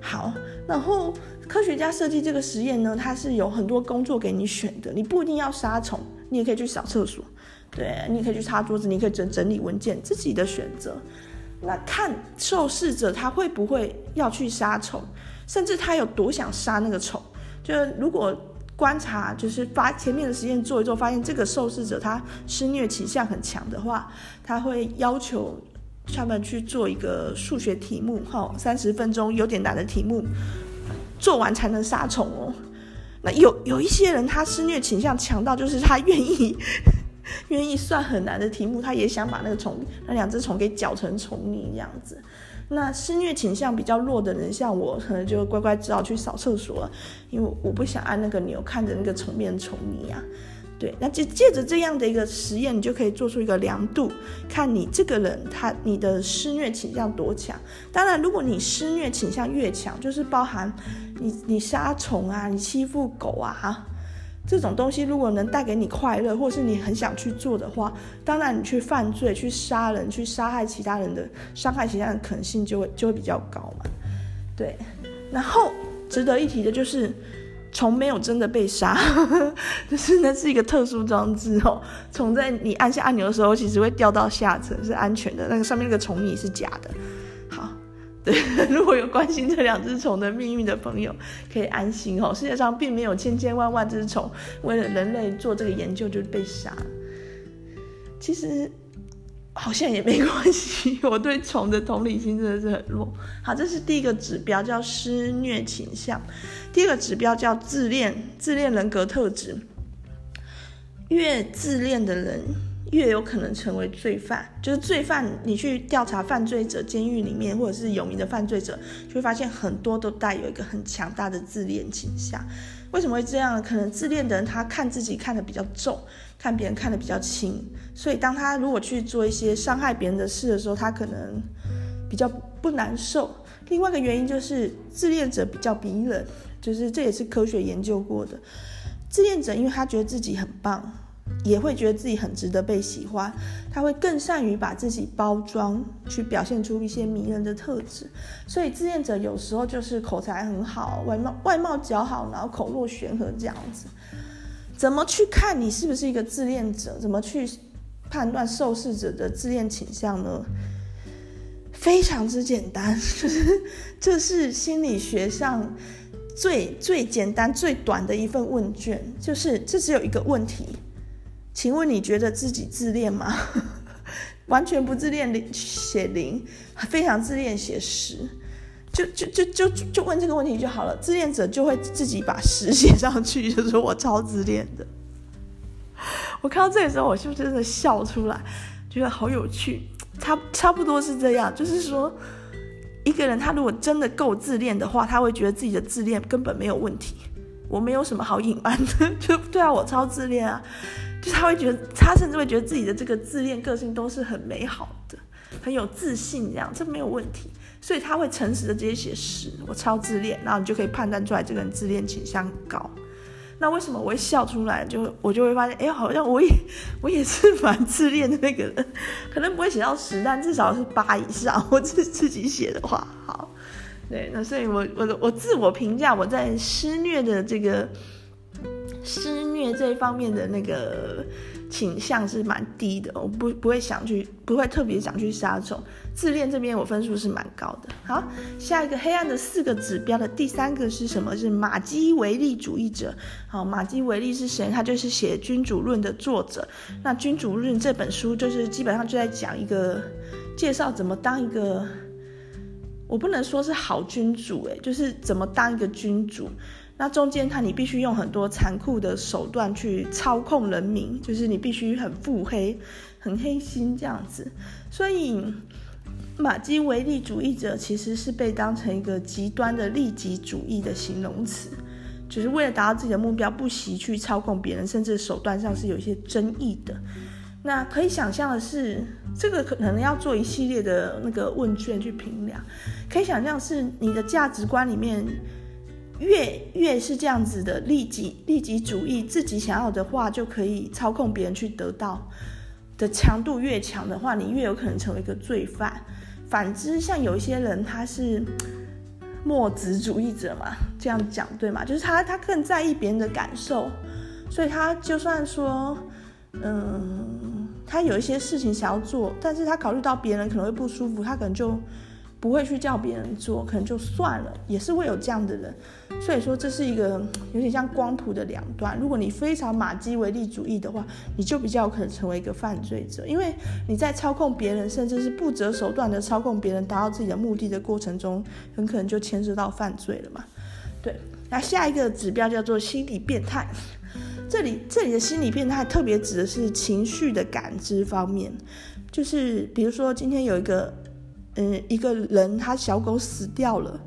好，然后科学家设计这个实验呢，它是有很多工作给你选的，你不一定要杀虫，你也可以去扫厕所，对，你也可以去擦桌子，你可以整整理文件，自己的选择。那看受试者他会不会要去杀虫，甚至他有多想杀那个虫。就如果观察，就是发前面的实验做一做，发现这个受试者他施虐倾向很强的话，他会要求他们去做一个数学题目，哈，三十分钟有点难的题目，做完才能杀虫哦。那有有一些人，他施虐倾向强到，就是他愿意 <laughs> 愿意算很难的题目，他也想把那个虫，那两只虫给搅成虫泥这样子。那施虐倾向比较弱的人，像我，可能就乖乖只好去扫厕所了，因为我不想按那个钮，看着那个虫变虫泥啊。对，那就借着这样的一个实验，你就可以做出一个量度，看你这个人他你的施虐倾向多强。当然，如果你施虐倾向越强，就是包含你你杀虫啊，你欺负狗啊，这种东西如果能带给你快乐，或是你很想去做的话，当然你去犯罪、去杀人、去杀害其他人的、伤害其他人的可能性就会就会比较高嘛。对，然后值得一提的就是。虫没有真的被杀，<laughs> 就是那是一个特殊装置哦。虫在你按下按钮的时候，其实会掉到下层，是安全的。那个上面那个虫蚁是假的。对，<laughs> 如果有关心这两只虫的命运的朋友，可以安心哦。世界上并没有千千万万只虫为了人类做这个研究就被杀。其实。好像也没关系，我对虫的同理心真的是很弱。好，这是第一个指标，叫施虐倾向。第二个指标叫自恋，自恋人格特质。越自恋的人，越有可能成为罪犯。就是罪犯，你去调查犯罪者，监狱里面或者是有名的犯罪者，就会发现很多都带有一个很强大的自恋倾向。为什么会这样？可能自恋的人他看自己看得比较重，看别人看得比较轻，所以当他如果去做一些伤害别人的事的时候，他可能比较不难受。另外一个原因就是自恋者比较迷人，就是这也是科学研究过的。自恋者因为他觉得自己很棒。也会觉得自己很值得被喜欢，他会更善于把自己包装，去表现出一些迷人的特质。所以自恋者有时候就是口才很好，外貌外貌姣好，然后口若悬河这样子。怎么去看你是不是一个自恋者？怎么去判断受试者的自恋倾向呢？非常之简单，就 <laughs> 是这是心理学上最最简单最短的一份问卷，就是这只有一个问题。请问你觉得自己自恋吗？<laughs> 完全不自恋，零写零；非常自恋写十。就就就就就问这个问题就好了。自恋者就会自己把十 <laughs> 写上去，就说我超自恋的。我看到这个时候，我就真的笑出来，觉得好有趣。差差不多是这样，就是说，一个人他如果真的够自恋的话，他会觉得自己的自恋根本没有问题。我没有什么好隐瞒的，<laughs> 就对啊，我超自恋啊。就是他会觉得，他甚至会觉得自己的这个自恋个性都是很美好的，很有自信，这样这没有问题。所以他会诚实的直接写十，我超自恋，然后你就可以判断出来这个人自恋倾向高。那为什么我会笑出来？就我就会发现，哎，好像我也我也是蛮自恋的那个人，可能不会写到十，但至少是八以上。我自自己写的话，好，对，那所以我我我自我评价我在施虐的这个。施虐这一方面的那个倾向是蛮低的，我不不会想去，不会特别想去杀虫。自恋这边我分数是蛮高的。好，下一个黑暗的四个指标的第三个是什么？是马基维利主义者。好，马基维利是谁？他就是写《君主论》的作者。那《君主论》这本书就是基本上就在讲一个介绍怎么当一个，我不能说是好君主，诶，就是怎么当一个君主。那中间，他你必须用很多残酷的手段去操控人民，就是你必须很腹黑、很黑心这样子。所以，马基维利主义者其实是被当成一个极端的利己主义的形容词，就是为了达到自己的目标，不惜去操控别人，甚至手段上是有一些争议的。那可以想象的是，这个可能要做一系列的那个问卷去评量。可以想象是你的价值观里面。越越是这样子的利己利己主义，自己想要的话就可以操控别人去得到的强度越强的话，你越有可能成为一个罪犯。反之，像有一些人他是墨子主义者嘛，这样讲对吗？就是他他更在意别人的感受，所以他就算说，嗯，他有一些事情想要做，但是他考虑到别人可能会不舒服，他可能就不会去叫别人做，可能就算了，也是会有这样的人。所以说，这是一个有点像光谱的两端。如果你非常马基维利主义的话，你就比较可能成为一个犯罪者，因为你在操控别人，甚至是不择手段的操控别人，达到自己的目的的过程中，很可能就牵涉到犯罪了嘛。对，那下一个指标叫做心理变态。这里这里的心理变态特别指的是情绪的感知方面，就是比如说今天有一个。嗯，一个人他小狗死掉了，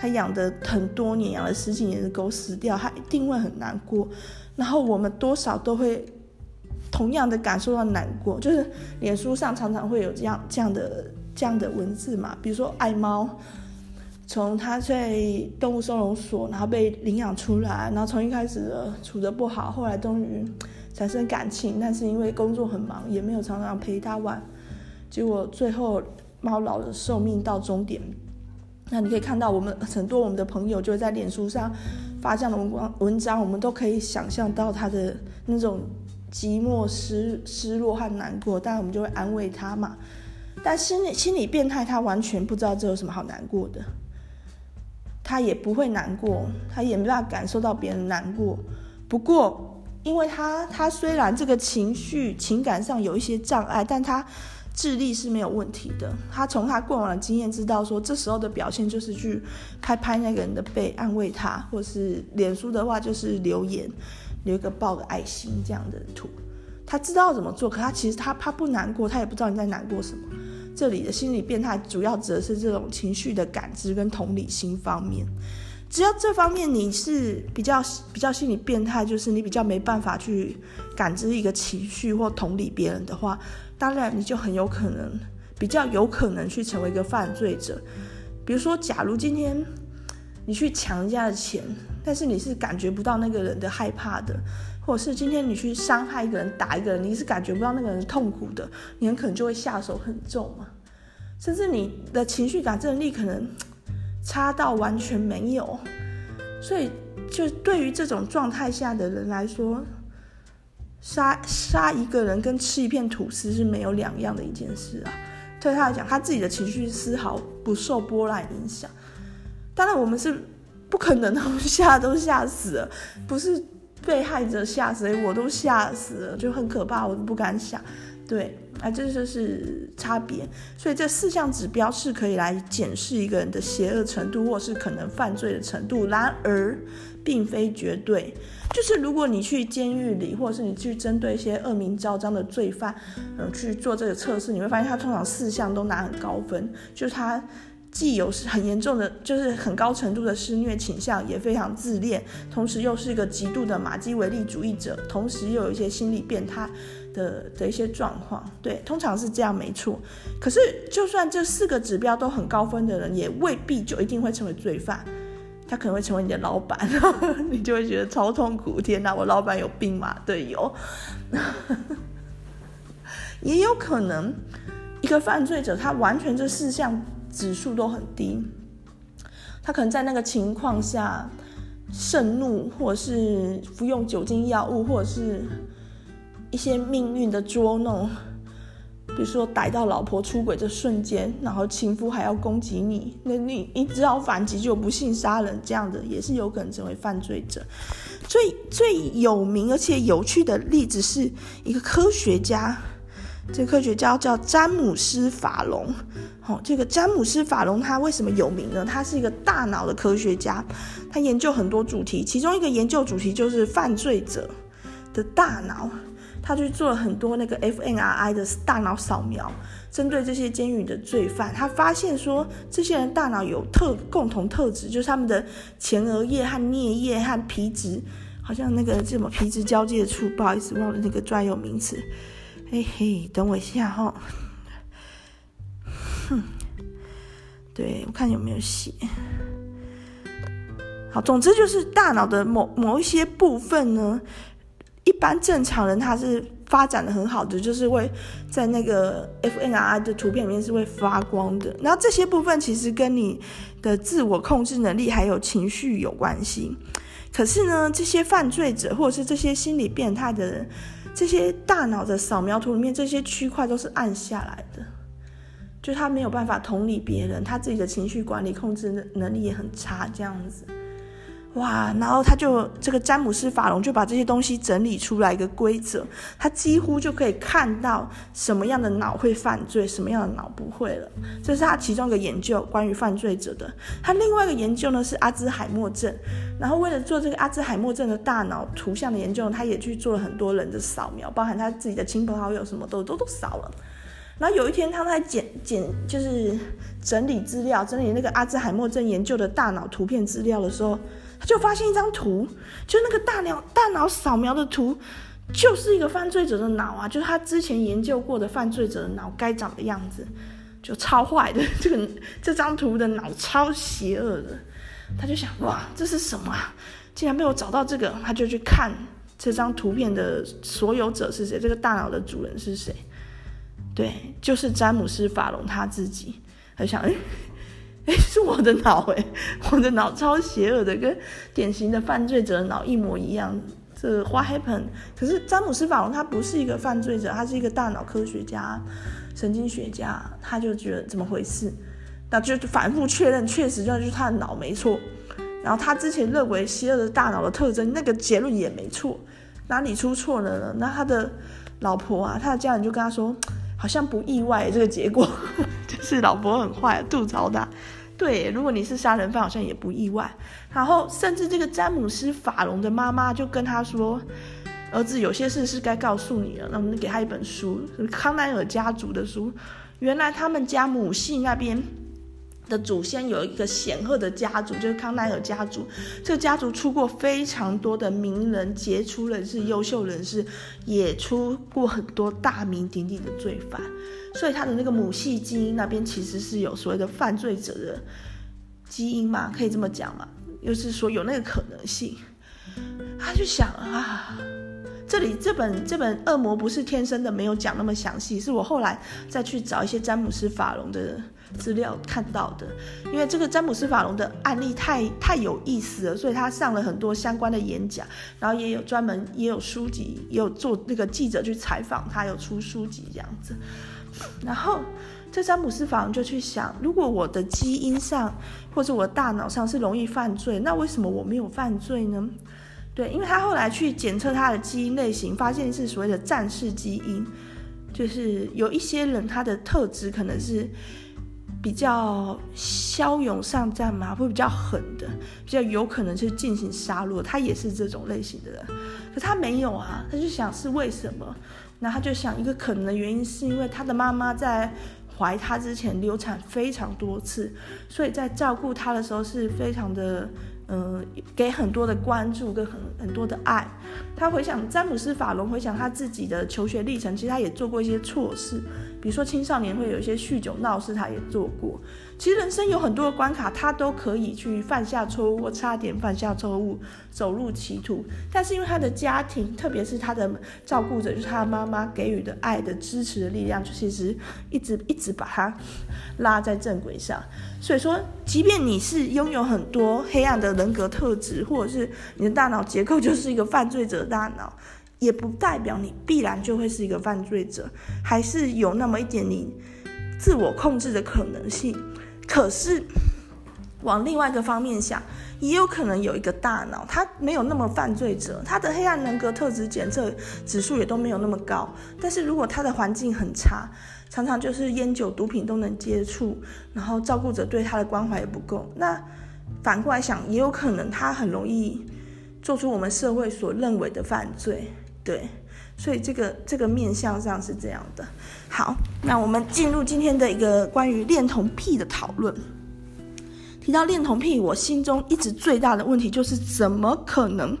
他养的很多年，养了十几年的狗死掉，他一定会很难过。然后我们多少都会同样的感受到难过，就是脸书上常常会有这样这样的这样的文字嘛，比如说爱猫，从他在动物收容所，然后被领养出来，然后从一开始处得不好，后来终于产生感情，但是因为工作很忙，也没有常常陪他玩，结果最后。猫老的，寿命到终点。那你可以看到，我们很多我们的朋友就在脸书上发这样的文光文章，我们都可以想象到他的那种寂寞、失失落和难过。但，我们就会安慰他嘛。但心理心理变态，他完全不知道这有什么好难过的，他也不会难过，他也没办法感受到别人难过。不过，因为他他虽然这个情绪情感上有一些障碍，但他。智力是没有问题的，他从他过往的经验知道说，这时候的表现就是去拍拍那个人的背，安慰他，或是脸书的话就是留言，留一个抱个爱心这样的图。他知道怎么做，可他其实他他不难过，他也不知道你在难过什么。这里的心理变态主要指的是这种情绪的感知跟同理心方面。只要这方面你是比较比较心理变态，就是你比较没办法去感知一个情绪或同理别人的话。当然，你就很有可能，比较有可能去成为一个犯罪者。比如说，假如今天你去抢人家的钱，但是你是感觉不到那个人的害怕的，或者是今天你去伤害一个人、打一个人，你是感觉不到那个人痛苦的，你很可能就会下手很重嘛。甚至你的情绪感知能力可能差到完全没有。所以，就对于这种状态下的人来说，杀杀一个人跟吃一片吐司是没有两样的一件事啊！对他来讲，他自己的情绪丝毫不受波澜影响。当然，我们是不可能的，吓都吓死了，不是被害者吓死，我都吓死了，就很可怕，我都不敢想。对，啊，这就是差别。所以这四项指标是可以来检视一个人的邪恶程度，或是可能犯罪的程度。然而，并非绝对。就是如果你去监狱里，或者是你去针对一些恶名昭彰的罪犯，嗯，去做这个测试，你会发现他通常四项都拿很高分。就是他既有很严重的，就是很高程度的施虐倾向，也非常自恋，同时又是一个极度的马基维利主义者，同时又有一些心理变态的的一些状况。对，通常是这样，没错。可是，就算这四个指标都很高分的人，也未必就一定会成为罪犯。他可能会成为你的老板，<laughs> 你就会觉得超痛苦。天哪，我老板有病吗？对，有。<laughs> 也有可能，一个犯罪者他完全这四项指数都很低，他可能在那个情况下盛怒，或者是服用酒精药物，或者是一些命运的捉弄。比如说逮到老婆出轨的瞬间，然后情夫还要攻击你，那你你只好反击，就不幸杀人，这样的也是有可能成为犯罪者。最最有名而且有趣的例子是一个科学家，这个科学家叫詹姆斯·法隆。好，这个詹姆斯·法隆他为什么有名呢？他是一个大脑的科学家，他研究很多主题，其中一个研究主题就是犯罪者的大脑。他去做了很多那个 fMRI 的大脑扫描，针对这些监狱的罪犯，他发现说，这些人大脑有特共同特质，就是他们的前额叶和颞叶和皮质，好像那个什么皮质交界处，不好意思忘了那个专有名词，嘿嘿，等我一下哈，哼，<laughs> 对，我看有没有写，好，总之就是大脑的某某一些部分呢。一般正常人他是发展的很好的，就是会在那个 f N R I 的图片里面是会发光的。然后这些部分其实跟你的自我控制能力还有情绪有关系。可是呢，这些犯罪者或者是这些心理变态的人，这些大脑的扫描图里面这些区块都是暗下来的。就他没有办法同理别人，他自己的情绪管理控制能力也很差，这样子。哇，然后他就这个詹姆斯法隆就把这些东西整理出来一个规则，他几乎就可以看到什么样的脑会犯罪，什么样的脑不会了。这是他其中一个研究，关于犯罪者的。他另外一个研究呢是阿兹海默症，然后为了做这个阿兹海默症的大脑图像的研究，他也去做了很多人的扫描，包含他自己的亲朋好友什么都都都扫了。然后有一天他在检检就是整理资料，整理那个阿兹海默症研究的大脑图片资料的时候。就发现一张图，就那个大脑大脑扫描的图，就是一个犯罪者的脑啊，就是他之前研究过的犯罪者的脑该长的样子，就超坏的。<laughs> 这个这张图的脑超邪恶的，他就想哇，这是什么？竟然被我找到这个，他就去看这张图片的所有者是谁，这个大脑的主人是谁？对，就是詹姆斯·法隆他自己。他想，哎。哎，是我的脑哎，我的脑超邪恶的，跟典型的犯罪者的脑一模一样。这 What happened？可是詹姆斯法隆他不是一个犯罪者，他是一个大脑科学家、神经学家，他就觉得怎么回事？那就反复确认，确实就是他的脑没错。然后他之前认为邪恶的大脑的特征，那个结论也没错，哪里出错了呢？那他的老婆啊，他的家人就跟他说，好像不意外这个结果。<laughs> 就是老婆很坏，吐槽他。对，如果你是杀人犯，好像也不意外。然后，甚至这个詹姆斯·法隆的妈妈就跟他说：“儿子，有些事是该告诉你了。”那我们给他一本书，康奈尔家族的书。原来他们家母系那边。的祖先有一个显赫的家族，就是康奈尔家族。这个家族出过非常多的名人、杰出人士、优秀人士，也出过很多大名鼎鼎的罪犯。所以他的那个母系基因那边其实是有所谓的犯罪者的基因嘛，可以这么讲嘛？又是说有那个可能性。他就想啊。这里这本这本恶魔不是天生的，没有讲那么详细，是我后来再去找一些詹姆斯法隆的资料看到的。因为这个詹姆斯法隆的案例太太有意思了，所以他上了很多相关的演讲，然后也有专门也有书籍，也有做那个记者去采访他，有出书籍这样子。然后这詹姆斯法隆就去想，如果我的基因上或者我大脑上是容易犯罪，那为什么我没有犯罪呢？对，因为他后来去检测他的基因类型，发现是所谓的战士基因，就是有一些人他的特质可能是比较骁勇善战嘛，会比较狠的，比较有可能是进行杀戮，他也是这种类型的人，可他没有啊，他就想是为什么？那他就想一个可能的原因是因为他的妈妈在怀他之前流产非常多次，所以在照顾他的时候是非常的。嗯，给很多的关注跟很很多的爱。他回想詹姆斯·法隆，回想他自己的求学历程，其实他也做过一些错事，比如说青少年会有一些酗酒闹事，他也做过。其实人生有很多的关卡，他都可以去犯下错误，或差点犯下错误，走入歧途。但是因为他的家庭，特别是他的照顾者，就是他妈妈给予的爱的支持的力量，就其实一直一直把他拉在正轨上。所以说，即便你是拥有很多黑暗的人格特质，或者是你的大脑结构就是一个犯罪者大脑，也不代表你必然就会是一个犯罪者，还是有那么一点你自我控制的可能性。可是，往另外一个方面想，也有可能有一个大脑，他没有那么犯罪者，他的黑暗人格特质检测指数也都没有那么高。但是如果他的环境很差，常常就是烟酒毒品都能接触，然后照顾者对他的关怀也不够，那反过来想，也有可能他很容易做出我们社会所认为的犯罪，对。所以这个这个面向上是这样的。好，那我们进入今天的一个关于恋童癖的讨论。提到恋童癖，我心中一直最大的问题就是，怎么可能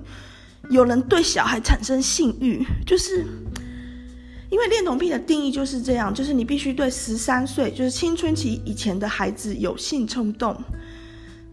有人对小孩产生性欲？就是因为恋童癖的定义就是这样，就是你必须对十三岁，就是青春期以前的孩子有性冲动。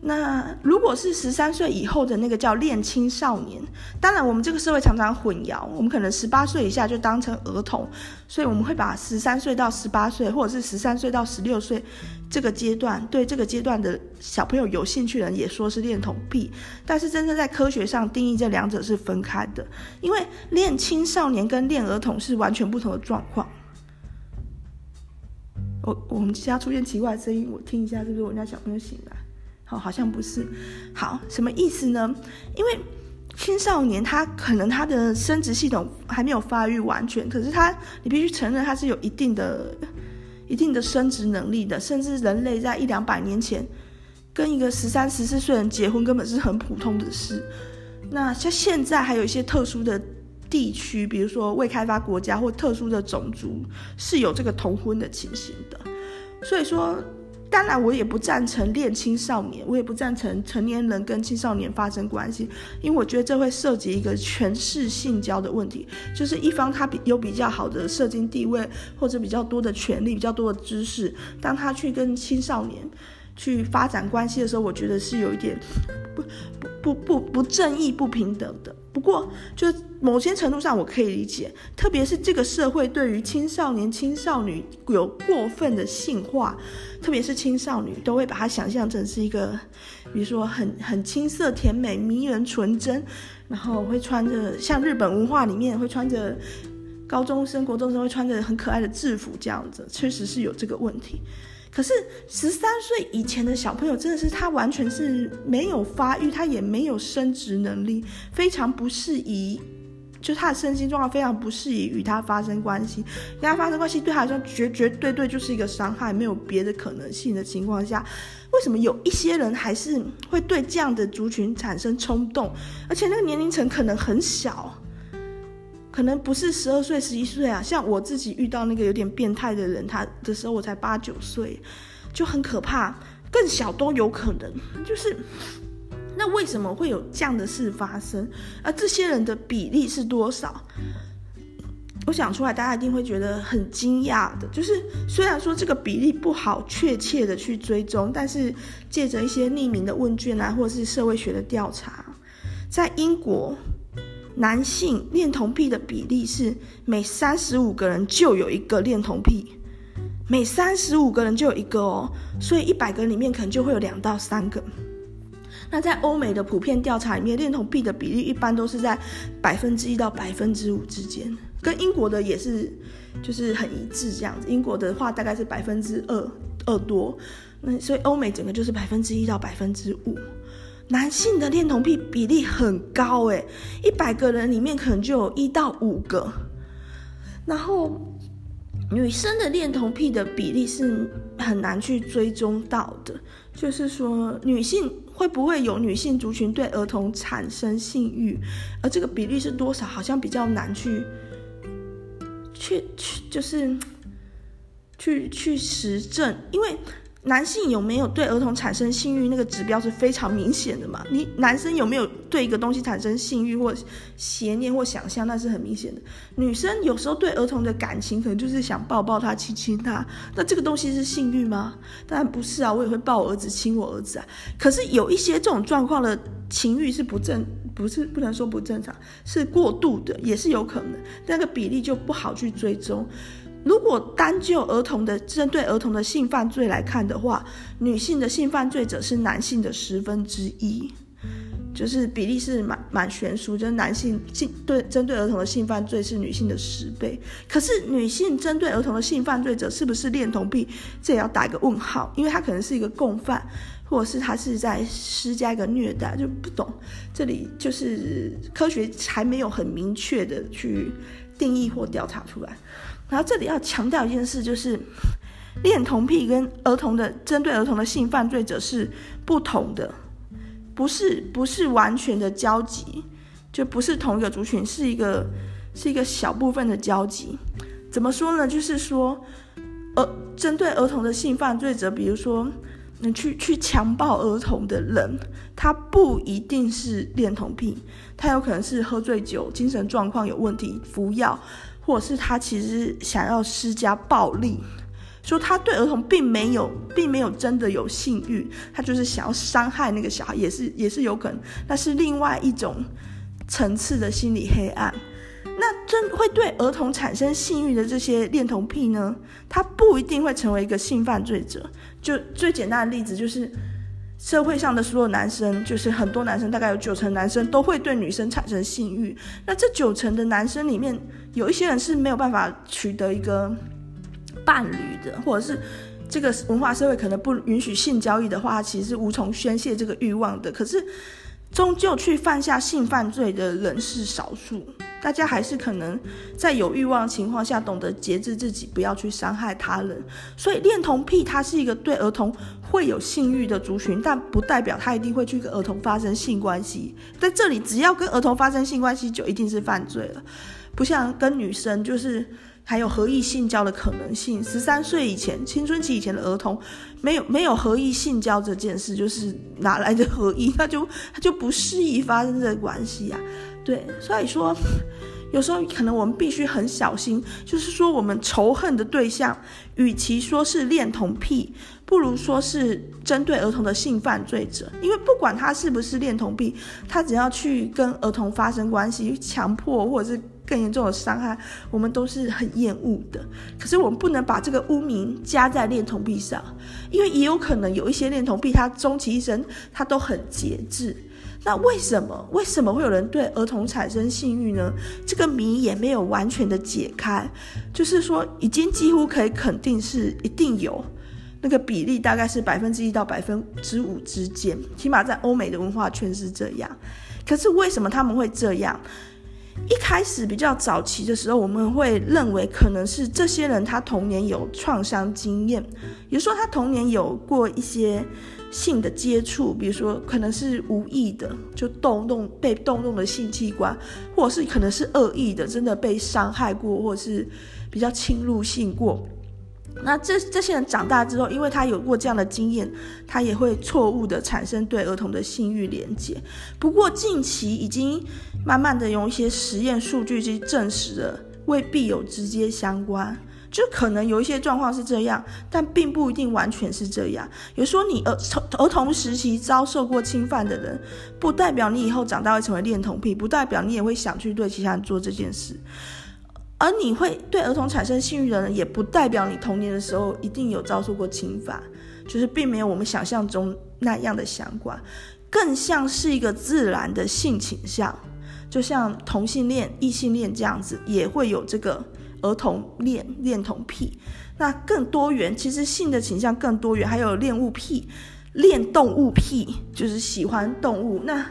那如果是十三岁以后的那个叫恋青少年，当然我们这个社会常常混淆，我们可能十八岁以下就当成儿童，所以我们会把十三岁到十八岁，或者是十三岁到十六岁这个阶段，对这个阶段的小朋友有兴趣的人也说是恋童癖，但是真正在科学上定义这两者是分开的，因为恋青少年跟恋儿童是完全不同的状况。我我们家出现奇怪的声音，我听一下，是不是我家小朋友醒来？好，好像不是。好，什么意思呢？因为青少年他可能他的生殖系统还没有发育完全，可是他你必须承认他是有一定的、一定的生殖能力的，甚至人类在一两百年前跟一个十三、十四岁人结婚根本是很普通的事。那像现在还有一些特殊的地区，比如说未开发国家或特殊的种族是有这个同婚的情形的，所以说。当然，我也不赞成恋青少年，我也不赞成成年人跟青少年发生关系，因为我觉得这会涉及一个权势性交的问题，就是一方他比有比较好的社经地位或者比较多的权利、比较多的知识，当他去跟青少年去发展关系的时候，我觉得是有一点不不不不不正义、不平等的。不过，就某些程度上我可以理解，特别是这个社会对于青少年、青少女有过分的性化，特别是青少女都会把它想象成是一个，比如说很很青涩甜美、迷人纯真，然后会穿着像日本文化里面会穿着高中生、国中生会穿着很可爱的制服这样子，确实是有这个问题。可是十三岁以前的小朋友，真的是他完全是没有发育，他也没有生殖能力，非常不适宜，就他的身心状况非常不适宜与他发生关系。跟他发生关系对他来说绝绝对对就是一个伤害，没有别的可能性的情况下，为什么有一些人还是会对这样的族群产生冲动？而且那个年龄层可能很小。可能不是十二岁、十一岁啊，像我自己遇到那个有点变态的人，他的时候我才八九岁，就很可怕，更小都有可能。就是，那为什么会有这样的事发生？而这些人的比例是多少？我想出来，大家一定会觉得很惊讶的。就是虽然说这个比例不好确切的去追踪，但是借着一些匿名的问卷啊，或者是社会学的调查，在英国。男性恋童癖的比例是每三十五个人就有一个恋童癖，每三十五个人就有一个哦，所以一百个人里面可能就会有两到三个。那在欧美的普遍调查里面，恋童癖的比例一般都是在百分之一到百分之五之间，跟英国的也是就是很一致这样子。英国的话大概是百分之二二多，那所以欧美整个就是百分之一到百分之五。男性的恋童癖比例很高，诶，一百个人里面可能就有一到五个。然后，女生的恋童癖的比例是很难去追踪到的。就是说，女性会不会有女性族群对儿童产生性欲，而这个比例是多少，好像比较难去去去，就是去去实证，因为。男性有没有对儿童产生性欲，那个指标是非常明显的嘛？你男生有没有对一个东西产生性欲或邪念或想象，那是很明显的。女生有时候对儿童的感情，可能就是想抱抱他、亲亲他。那这个东西是性欲吗？当然不是啊，我也会抱我儿子、亲我儿子啊。可是有一些这种状况的情欲是不正，不是不能说不正常，是过度的，也是有可能。那个比例就不好去追踪。如果单就儿童的针对儿童的性犯罪来看的话，女性的性犯罪者是男性的十分之一，就是比例是蛮蛮悬殊，就是男性性对针对儿童的性犯罪是女性的十倍。可是女性针对儿童的性犯罪者是不是恋童癖，这也要打一个问号，因为他可能是一个共犯，或者是他是在施加一个虐待，就不懂。这里就是科学还没有很明确的去定义或调查出来。然后这里要强调一件事，就是恋童癖跟儿童的针对儿童的性犯罪者是不同的，不是不是完全的交集，就不是同一个族群，是一个是一个小部分的交集。怎么说呢？就是说，呃，针对儿童的性犯罪者，比如说，你去去强暴儿童的人，他不一定是恋童癖，他有可能是喝醉酒、精神状况有问题、服药。或者是他其实想要施加暴力，说他对儿童并没有，并没有真的有性欲，他就是想要伤害那个小孩，也是也是有可能，那是另外一种层次的心理黑暗。那真会对儿童产生性欲的这些恋童癖呢，他不一定会成为一个性犯罪者。就最简单的例子就是。社会上的所有男生，就是很多男生，大概有九成男生都会对女生产生性欲。那这九成的男生里面，有一些人是没有办法取得一个伴侣的，或者是这个文化社会可能不允许性交易的话，其实是无从宣泄这个欲望的。可是，终究去犯下性犯罪的人是少数，大家还是可能在有欲望的情况下懂得节制自己，不要去伤害他人。所以，恋童癖它是一个对儿童会有性欲的族群，但不代表他一定会去跟儿童发生性关系。在这里，只要跟儿童发生性关系，就一定是犯罪了。不像跟女生，就是。还有合意性交的可能性。十三岁以前，青春期以前的儿童，没有没有合意性交这件事，就是哪来的合意？<laughs> 他就他就不适宜发生这关系啊。对，所以说，有时候可能我们必须很小心，就是说我们仇恨的对象，与其说是恋童癖，不如说是针对儿童的性犯罪者。因为不管他是不是恋童癖，他只要去跟儿童发生关系，强迫或者是。更严重的伤害，我们都是很厌恶的。可是我们不能把这个污名加在恋童癖上，因为也有可能有一些恋童癖，他终其一生他都很节制。那为什么？为什么会有人对儿童产生性欲呢？这个谜也没有完全的解开。就是说，已经几乎可以肯定是一定有那个比例，大概是百分之一到百分之五之间，起码在欧美的文化圈是这样。可是为什么他们会这样？一开始比较早期的时候，我们会认为可能是这些人他童年有创伤经验，比如说他童年有过一些性的接触，比如说可能是无意的就动动被动动的性器官，或者是可能是恶意的，真的被伤害过，或者是比较侵入性过。那这这些人长大之后，因为他有过这样的经验，他也会错误的产生对儿童的性欲连接。不过近期已经慢慢的用一些实验数据去证实了，未必有直接相关。就可能有一些状况是这样，但并不一定完全是这样。有说你儿儿童时期遭受过侵犯的人，不代表你以后长大会成为恋童癖，不代表你也会想去对其他人做这件事。而你会对儿童产生性欲的人，也不代表你童年的时候一定有遭受过侵犯，就是并没有我们想象中那样的相关，更像是一个自然的性倾向，就像同性恋、异性恋这样子，也会有这个儿童恋、恋童癖。那更多元，其实性的倾向更多元，还有恋物癖、恋动物癖，就是喜欢动物。那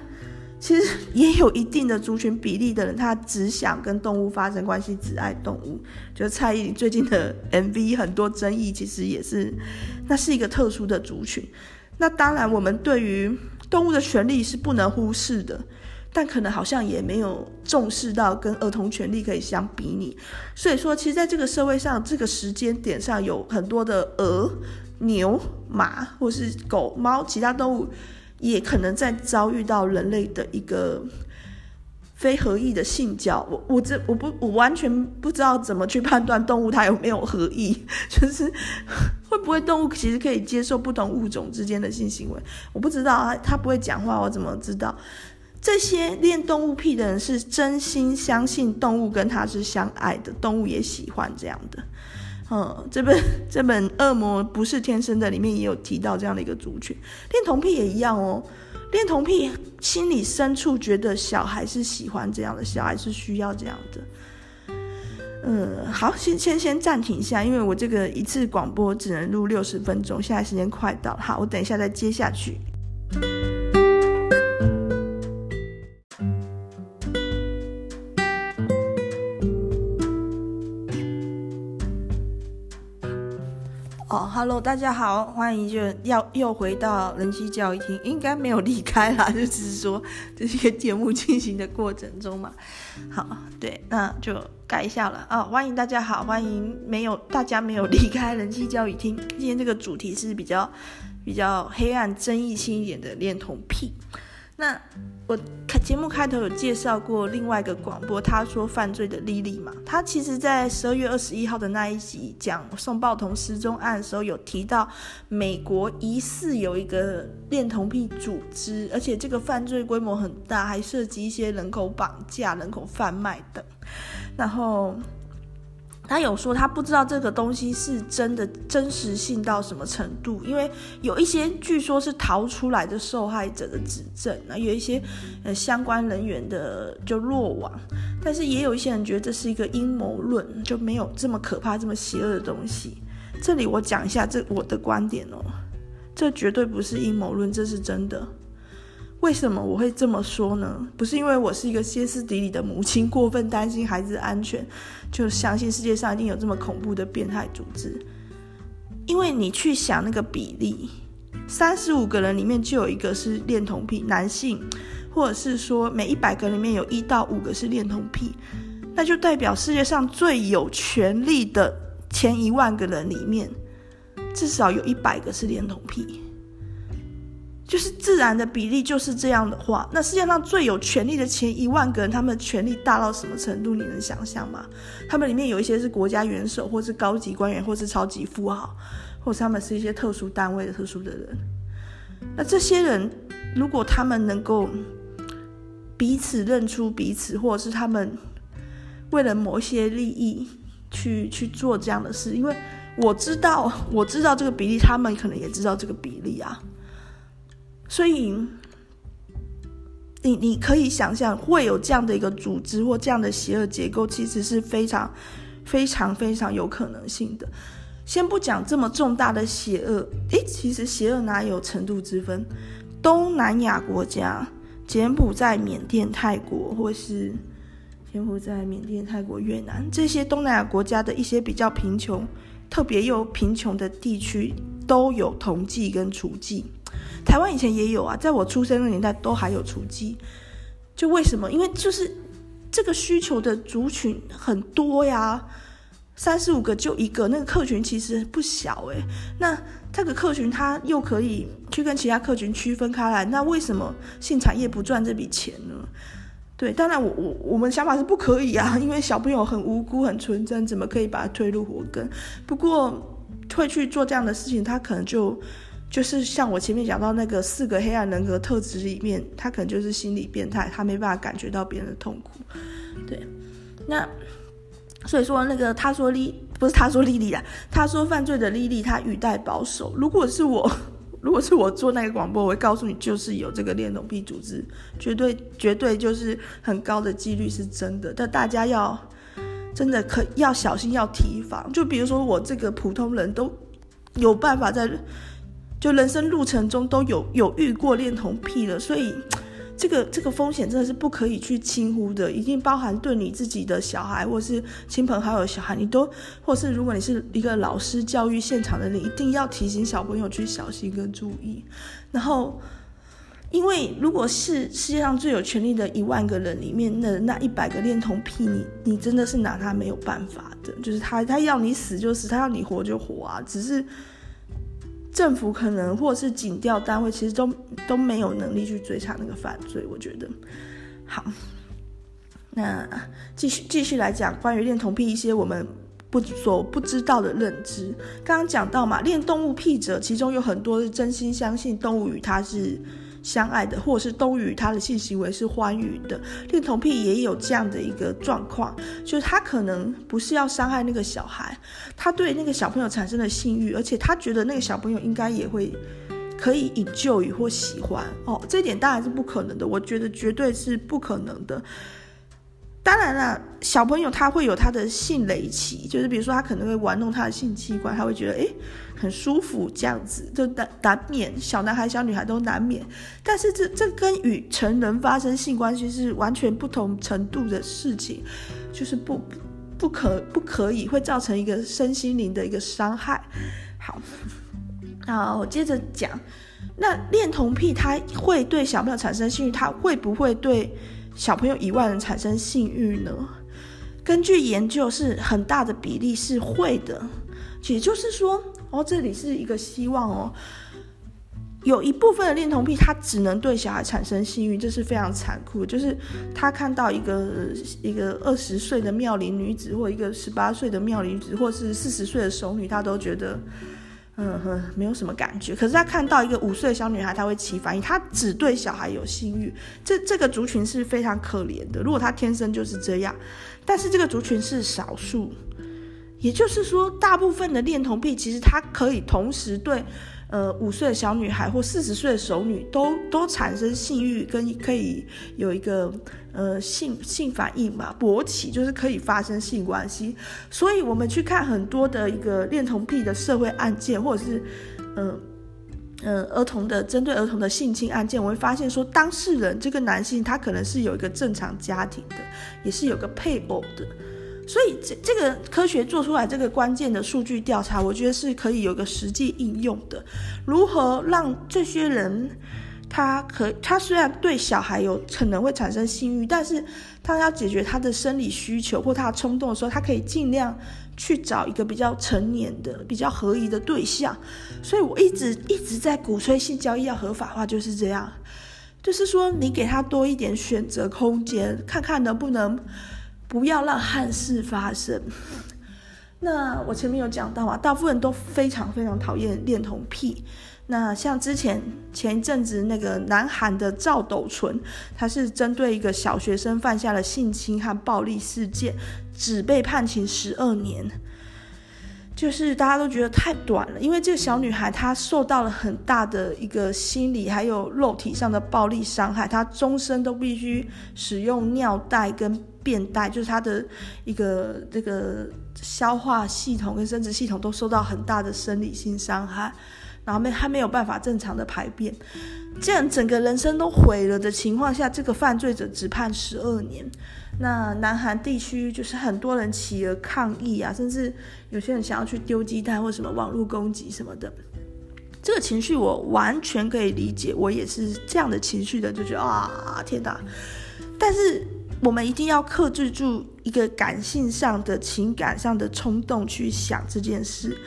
其实也有一定的族群比例的人，他只想跟动物发生关系，只爱动物。就蔡依林最近的 MV 很多争议，其实也是，那是一个特殊的族群。那当然，我们对于动物的权利是不能忽视的，但可能好像也没有重视到跟儿童权利可以相比拟。所以说，其实在这个社会上，这个时间点上，有很多的鹅、牛、马，或是狗、猫，其他动物。也可能在遭遇到人类的一个非合意的性交，我我这我不我完全不知道怎么去判断动物它有没有合意，<laughs> 就是会不会动物其实可以接受不同物种之间的性行为，我不知道啊，它不会讲话，我怎么知道？这些练动物癖的人是真心相信动物跟他是相爱的，动物也喜欢这样的。嗯，这本这本《恶魔不是天生的》里面也有提到这样的一个族群，恋童癖也一样哦。恋童癖心里深处觉得小孩是喜欢这样的，小孩是需要这样的。嗯，好，先先先暂停一下，因为我这个一次广播只能录六十分钟，现在时间快到了，好，我等一下再接下去。，Hello，大家好，欢迎就要又回到人机教育厅，应该没有离开啦，<laughs> 就只是说这是一个节目进行的过程中嘛。好，对，那就改一下了啊，欢迎大家好，欢迎没有大家没有离开人机教育厅。今天这个主题是比较比较黑暗、争议性一点的恋童癖。那我开节目开头有介绍过另外一个广播，他说犯罪的莉莉嘛，他其实在十二月二十一号的那一集讲宋报童失踪案的时候，有提到美国疑似有一个恋童癖组织，而且这个犯罪规模很大，还涉及一些人口绑架、人口贩卖等。然后他有说他不知道这个东西是真的真实性到什么程度，因为有一些据说是逃出来的受害者的指证，那有一些呃相关人员的就落网，但是也有一些人觉得这是一个阴谋论，就没有这么可怕、这么邪恶的东西。这里我讲一下这我的观点哦，这绝对不是阴谋论，这是真的。为什么我会这么说呢？不是因为我是一个歇斯底里的母亲，过分担心孩子安全，就相信世界上一定有这么恐怖的变态组织。因为你去想那个比例，三十五个人里面就有一个是恋童癖男性，或者是说每一百个里面有一到五个是恋童癖，那就代表世界上最有权力的前一万个人里面，至少有一百个是恋童癖。就是自然的比例就是这样的话，那世界上最有权力的前一万个人，他们的权力大到什么程度？你能想象吗？他们里面有一些是国家元首，或是高级官员，或是超级富豪，或是他们是一些特殊单位的特殊的人。那这些人，如果他们能够彼此认出彼此，或者是他们为了某些利益去去做这样的事，因为我知道，我知道这个比例，他们可能也知道这个比例啊。所以，你你可以想象会有这样的一个组织或这样的邪恶结构，其实是非常、非常、非常有可能性的。先不讲这么重大的邪恶，诶，其实邪恶哪有程度之分？东南亚国家，柬埔寨、缅甸、泰国，或是柬埔寨、缅甸、泰国、越南这些东南亚国家的一些比较贫穷、特别又贫穷的地区，都有同济跟处计。台湾以前也有啊，在我出生的年代都还有雏妓，就为什么？因为就是这个需求的族群很多呀，三十五个就一个，那个客群其实不小诶。那这个客群它又可以去跟其他客群区分开来，那为什么性产业不赚这笔钱呢？对，当然我我我们想法是不可以啊，<laughs> 因为小朋友很无辜很纯真，怎么可以把他推入火坑？不过会去做这样的事情，他可能就。就是像我前面讲到那个四个黑暗人格特质里面，他可能就是心理变态，他没办法感觉到别人的痛苦。对，那所以说那个他说莉不是他说莉莉啊，他说犯罪的莉莉，他语带保守。如果是我，<laughs> 如果是我做那个广播，我会告诉你，就是有这个恋童癖组织，绝对绝对就是很高的几率是真的。但大家要真的可要小心，要提防。就比如说我这个普通人都有办法在。就人生路程中都有有遇过恋童癖了，所以 <tsk> 这个这个风险真的是不可以去轻忽的，一定包含对你自己的小孩，或是亲朋好友小孩，你都，或是如果你是一个老师教育现场的，你一定要提醒小朋友去小心跟注意。然后，因为如果是世界上最有权力的一万个人里面的那一百个恋童癖，你你真的是拿他没有办法的，就是他他要你死就死，他要你活就活啊，只是。政府可能或是警调单位，其实都都没有能力去追查那个犯罪。我觉得，好，那继续继续来讲关于恋童癖一些我们不所不知道的认知。刚刚讲到嘛，恋动物癖者，其中有很多是真心相信动物与他是。相爱的，或者是都与他的性行为是欢愉的，恋童癖也有这样的一个状况，就是他可能不是要伤害那个小孩，他对那个小朋友产生了性欲，而且他觉得那个小朋友应该也会可以引咎与或喜欢哦，这一点当然是不可能的，我觉得绝对是不可能的。当然了，小朋友他会有他的性雷期，就是比如说他可能会玩弄他的性器官，他会觉得诶很舒服这样子，就难难免小男孩小女孩都难免。但是这这跟与成人发生性关系是完全不同程度的事情，就是不不可不可以会造成一个身心灵的一个伤害。好，那我接着讲，那恋童癖他会对小朋友产生性欲，他会不会对？小朋友以外人产生性欲呢？根据研究，是很大的比例是会的。也就是说，哦，这里是一个希望哦。有一部分的恋童癖，他只能对小孩产生性欲，这是非常残酷。就是他看到一个一个二十岁的妙龄女子，或一个十八岁的妙龄女子，或是四十岁的熟女，他都觉得。嗯哼，没有什么感觉。可是他看到一个五岁的小女孩，他会起反应。他只对小孩有性欲，这这个族群是非常可怜的。如果他天生就是这样，但是这个族群是少数，也就是说，大部分的恋童癖其实他可以同时对，呃，五岁的小女孩或四十岁的熟女都都产生性欲，跟可以有一个呃性性反应嘛，勃起就是可以发生性关系。所以我们去看很多的一个恋童癖的社会案件，或者是嗯嗯、儿童的针对儿童的性侵案件，我会发现说，当事人这个男性他可能是有一个正常家庭的，也是有个配偶的。所以这这个科学做出来这个关键的数据调查，我觉得是可以有个实际应用的。如何让这些人，他可他虽然对小孩有可能会产生性欲，但是他要解决他的生理需求或他的冲动的时候，他可以尽量去找一个比较成年的、比较合宜的对象。所以我一直一直在鼓吹性交易要合法化，就是这样，就是说你给他多一点选择空间，看看能不能。不要让憾事发生。那我前面有讲到啊，大部分人都非常非常讨厌恋童癖。那像之前前一阵子那个南韩的赵斗淳，他是针对一个小学生犯下了性侵和暴力事件，只被判刑十二年。就是大家都觉得太短了，因为这个小女孩她受到了很大的一个心理还有肉体上的暴力伤害，她终身都必须使用尿袋跟便袋，就是她的一个这个消化系统跟生殖系统都受到很大的生理性伤害，然后没还没有办法正常的排便，这样整个人生都毁了的情况下，这个犯罪者只判十二年。那南韩地区就是很多人起而抗议啊，甚至有些人想要去丢鸡蛋或什么网络攻击什么的，这个情绪我完全可以理解，我也是这样的情绪的，就觉得啊天哪！但是我们一定要克制住一个感性上的情感上的冲动去想这件事。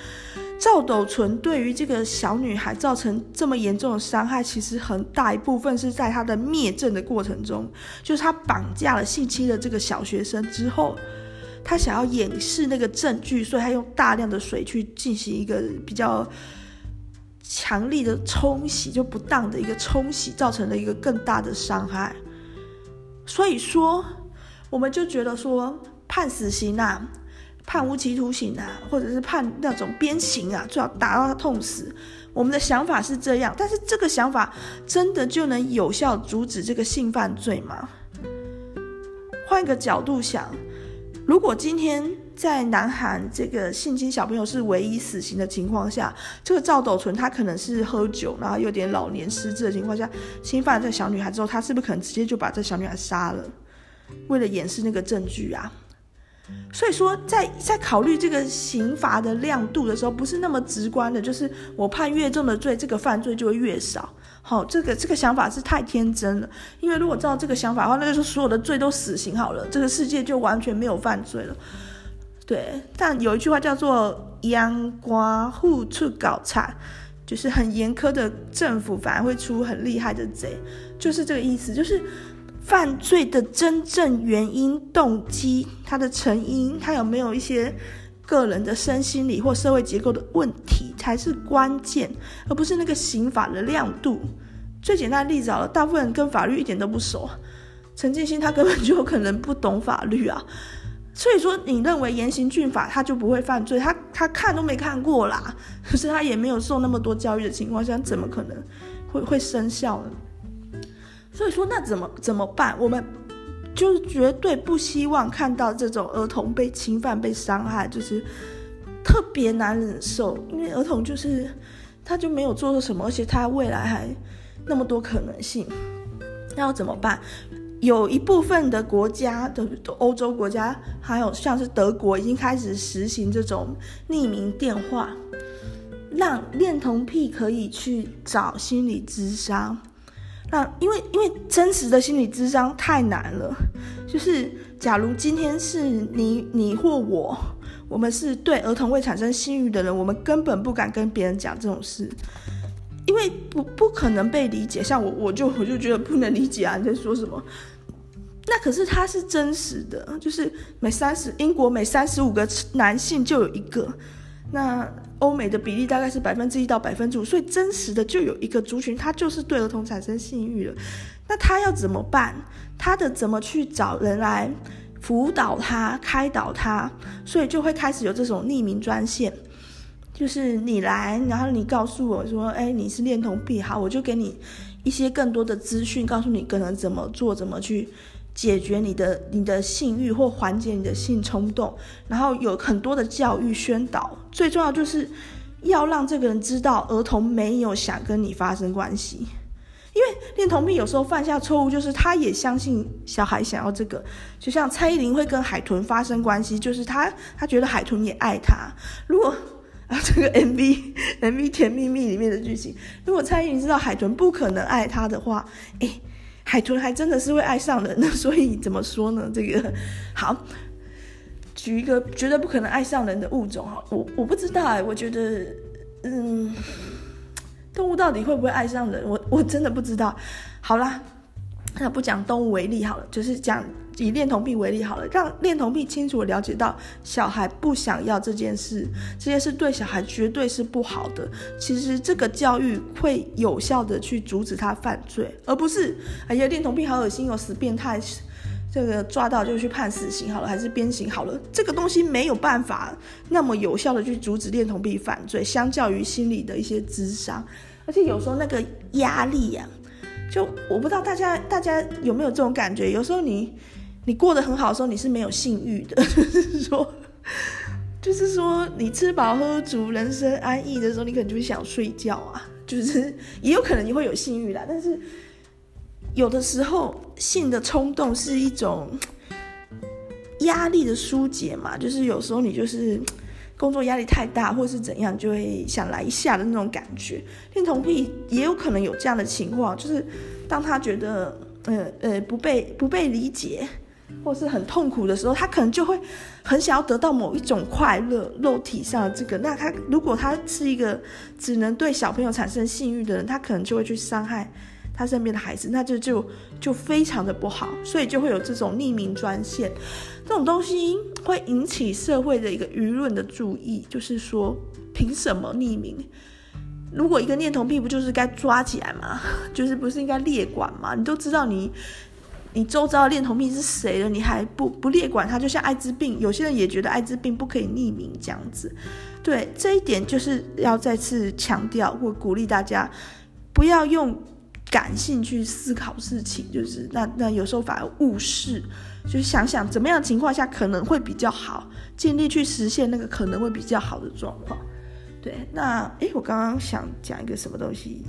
赵斗淳对于这个小女孩造成这么严重的伤害，其实很大一部分是在他的灭证的过程中，就是他绑架了性侵的这个小学生之后，他想要掩饰那个证据，所以他用大量的水去进行一个比较强力的冲洗，就不当的一个冲洗，造成了一个更大的伤害。所以说，我们就觉得说判死刑啊。判无期徒刑啊，或者是判那种鞭刑啊，最好打到他痛死。我们的想法是这样，但是这个想法真的就能有效阻止这个性犯罪吗？换一个角度想，如果今天在南韩这个性侵小朋友是唯一死刑的情况下，这个赵斗淳他可能是喝酒，然后有点老年失智的情况下，侵犯了这小女孩之后，他是不是可能直接就把这小女孩杀了，为了掩饰那个证据啊？所以说在，在考虑这个刑罚的亮度的时候，不是那么直观的，就是我判越重的罪，这个犯罪就会越少。好，这个这个想法是太天真了。因为如果照这个想法的话，那就是所有的罪都死刑好了，这个世界就完全没有犯罪了。对，但有一句话叫做“阳光户出搞惨”，就是很严苛的政府反而会出很厉害的贼，就是这个意思，就是。犯罪的真正原因、动机、它的成因，它有没有一些个人的身心理或社会结构的问题，才是关键，而不是那个刑法的亮度。最简单的例子好了，大部分人跟法律一点都不熟，陈建新他根本就有可能不懂法律啊。所以说，你认为严刑峻法他就不会犯罪？他他看都没看过啦，可是他也没有受那么多教育的情况下，怎么可能会会生效呢？所以说，那怎么怎么办？我们就是绝对不希望看到这种儿童被侵犯、被伤害，就是特别难忍受。因为儿童就是他就没有做错什么，而且他未来还那么多可能性，那要怎么办？有一部分的国家的欧洲国家，还有像是德国，已经开始实行这种匿名电话，让恋童癖可以去找心理咨商。那因为因为真实的心理智商太难了，就是假如今天是你你或我，我们是对儿童会产生性欲的人，我们根本不敢跟别人讲这种事，因为不不可能被理解。像我我就我就觉得不能理解啊，你在说什么？那可是它是真实的，就是每三十英国每三十五个男性就有一个。那欧美的比例大概是百分之一到百分之五，所以真实的就有一个族群，他就是对儿童产生性欲了。那他要怎么办？他的怎么去找人来辅导他、开导他，所以就会开始有这种匿名专线，就是你来，然后你告诉我说，哎，你是恋童癖，好，我就给你一些更多的资讯，告诉你可能怎么做，怎么去解决你的你的性欲或缓解你的性冲动，然后有很多的教育宣导，最重要就是要让这个人知道儿童没有想跟你发生关系。因为恋童癖有时候犯下错误，就是他也相信小孩想要这个，就像蔡依林会跟海豚发生关系，就是他他觉得海豚也爱他。如果啊这个 MV MV 甜蜜蜜里面的剧情，如果蔡依林知道海豚不可能爱他的话，诶，海豚还真的是会爱上人的。所以怎么说呢？这个好，举一个绝对不可能爱上人的物种哈，我我不知道哎，我觉得嗯。动物到底会不会爱上人？我我真的不知道。好啦，那不讲动物为例好了，就是讲以恋童癖为例好了，让恋童癖清楚了解到小孩不想要这件事，这件事对小孩绝对是不好的。其实这个教育会有效的去阻止他犯罪，而不是哎呀恋童癖好恶心哦，死变态。这个抓到就去判死刑好了，还是鞭刑好了？这个东西没有办法那么有效的去阻止恋童癖犯罪，相较于心理的一些智商，而且有时候那个压力呀、啊，就我不知道大家大家有没有这种感觉？有时候你你过得很好的时候，你是没有性欲的，就是说，就是说你吃饱喝足、人生安逸的时候，你可能就会想睡觉啊，就是也有可能你会有性欲啦，但是。有的时候，性的冲动是一种压力的疏解嘛，<tsk> 就是有时候你就是工作压力太大，或是怎样，就会想来一下的那种感觉。恋童癖也有可能有这样的情况，就是当他觉得呃呃不被不被理解，或是很痛苦的时候，他可能就会很想要得到某一种快乐，肉体上的这个。那他如果他是一个只能对小朋友产生性欲的人，他可能就会去伤害。他身边的孩子，那就就就非常的不好，所以就会有这种匿名专线，这种东西会引起社会的一个舆论的注意，就是说，凭什么匿名？如果一个恋童癖不就是该抓起来吗？<laughs> 就是不是应该列管吗？你都知道你你周遭的恋童癖是谁了，你还不不列管他？就像艾滋病，有些人也觉得艾滋病不可以匿名这样子。对，这一点就是要再次强调或鼓励大家，不要用。感性去思考事情，就是那那有时候反而误事，就是想想怎么样情况下可能会比较好，尽力去实现那个可能会比较好的状况。对，那诶，我刚刚想讲一个什么东西，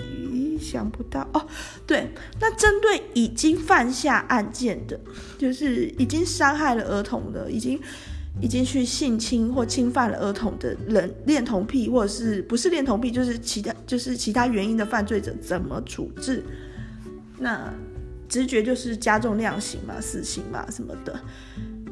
想不到哦。对，那针对已经犯下案件的，就是已经伤害了儿童的，已经。已经去性侵或侵犯了儿童的人，恋童癖或者是不是恋童癖，就是其他就是其他原因的犯罪者，怎么处置？那直觉就是加重量刑嘛，死刑嘛什么的。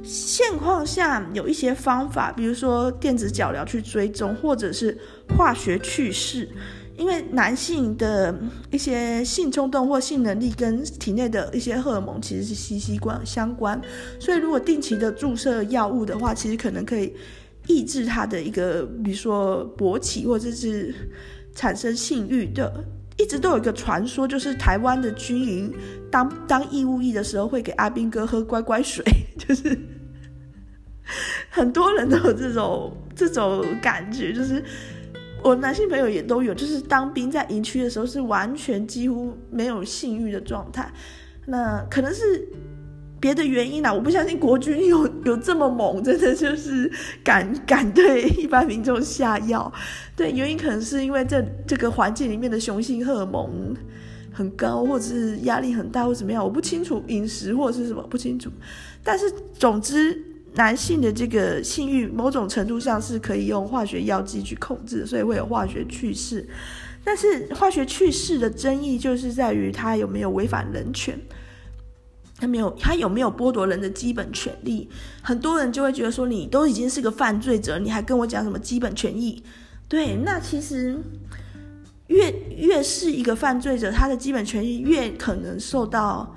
现况下有一些方法，比如说电子脚镣去追踪，或者是化学去势。因为男性的一些性冲动或性能力跟体内的一些荷尔蒙其实是息息相关，所以如果定期的注射药物的话，其实可能可以抑制他的一个，比如说勃起或者是产生性欲的。一直都有一个传说，就是台湾的军营当 <laughs> 当义务役的时候会给阿兵哥喝乖乖水，就是 <laughs> 很多人都有这种这种感觉，就是。我男性朋友也都有，就是当兵在营区的时候是完全几乎没有性欲的状态，那可能是别的原因啦，我不相信国军有有这么猛，真的就是敢敢对一般民众下药。对，原因可能是因为这这个环境里面的雄性荷尔蒙很高，或者是压力很大，或怎么样，我不清楚饮食或者是什么不清楚。但是总之。男性的这个性欲，某种程度上是可以用化学药剂去控制，所以会有化学去势。但是化学去势的争议就是在于它有没有违反人权，他没有，他有没有剥夺人的基本权利？很多人就会觉得说，你都已经是个犯罪者，你还跟我讲什么基本权益？对，那其实越越是一个犯罪者，他的基本权益越可能受到。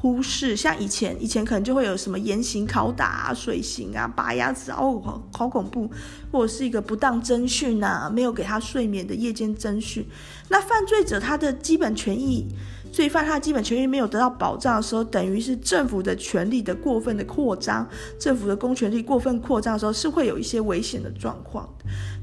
忽视，像以前以前可能就会有什么严刑拷打啊、水刑啊、拔牙齿哦，好恐怖，或者是一个不当侦讯呐，没有给他睡眠的夜间侦讯。那犯罪者他的基本权益，罪犯他的基本权益没有得到保障的时候，等于是政府的权力的过分的扩张，政府的公权力过分扩张的时候，是会有一些危险的状况。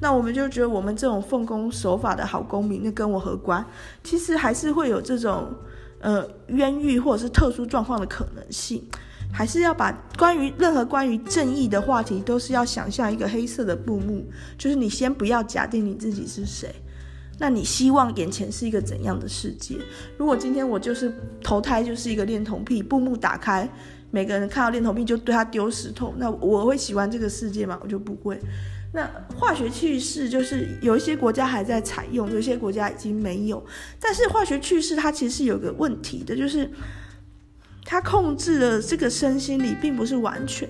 那我们就觉得我们这种奉公守法的好公民，那跟我何关？其实还是会有这种。呃，冤狱或者是特殊状况的可能性，还是要把关于任何关于正义的话题，都是要想象一个黑色的布幕，就是你先不要假定你自己是谁，那你希望眼前是一个怎样的世界？如果今天我就是投胎就是一个恋童癖，布幕打开，每个人看到恋童癖就对他丢石头，那我会喜欢这个世界吗？我就不会。那化学去势就是有一些国家还在采用，有一些国家已经没有。但是化学去势它其实是有个问题的，就是它控制的这个身心里并不是完全。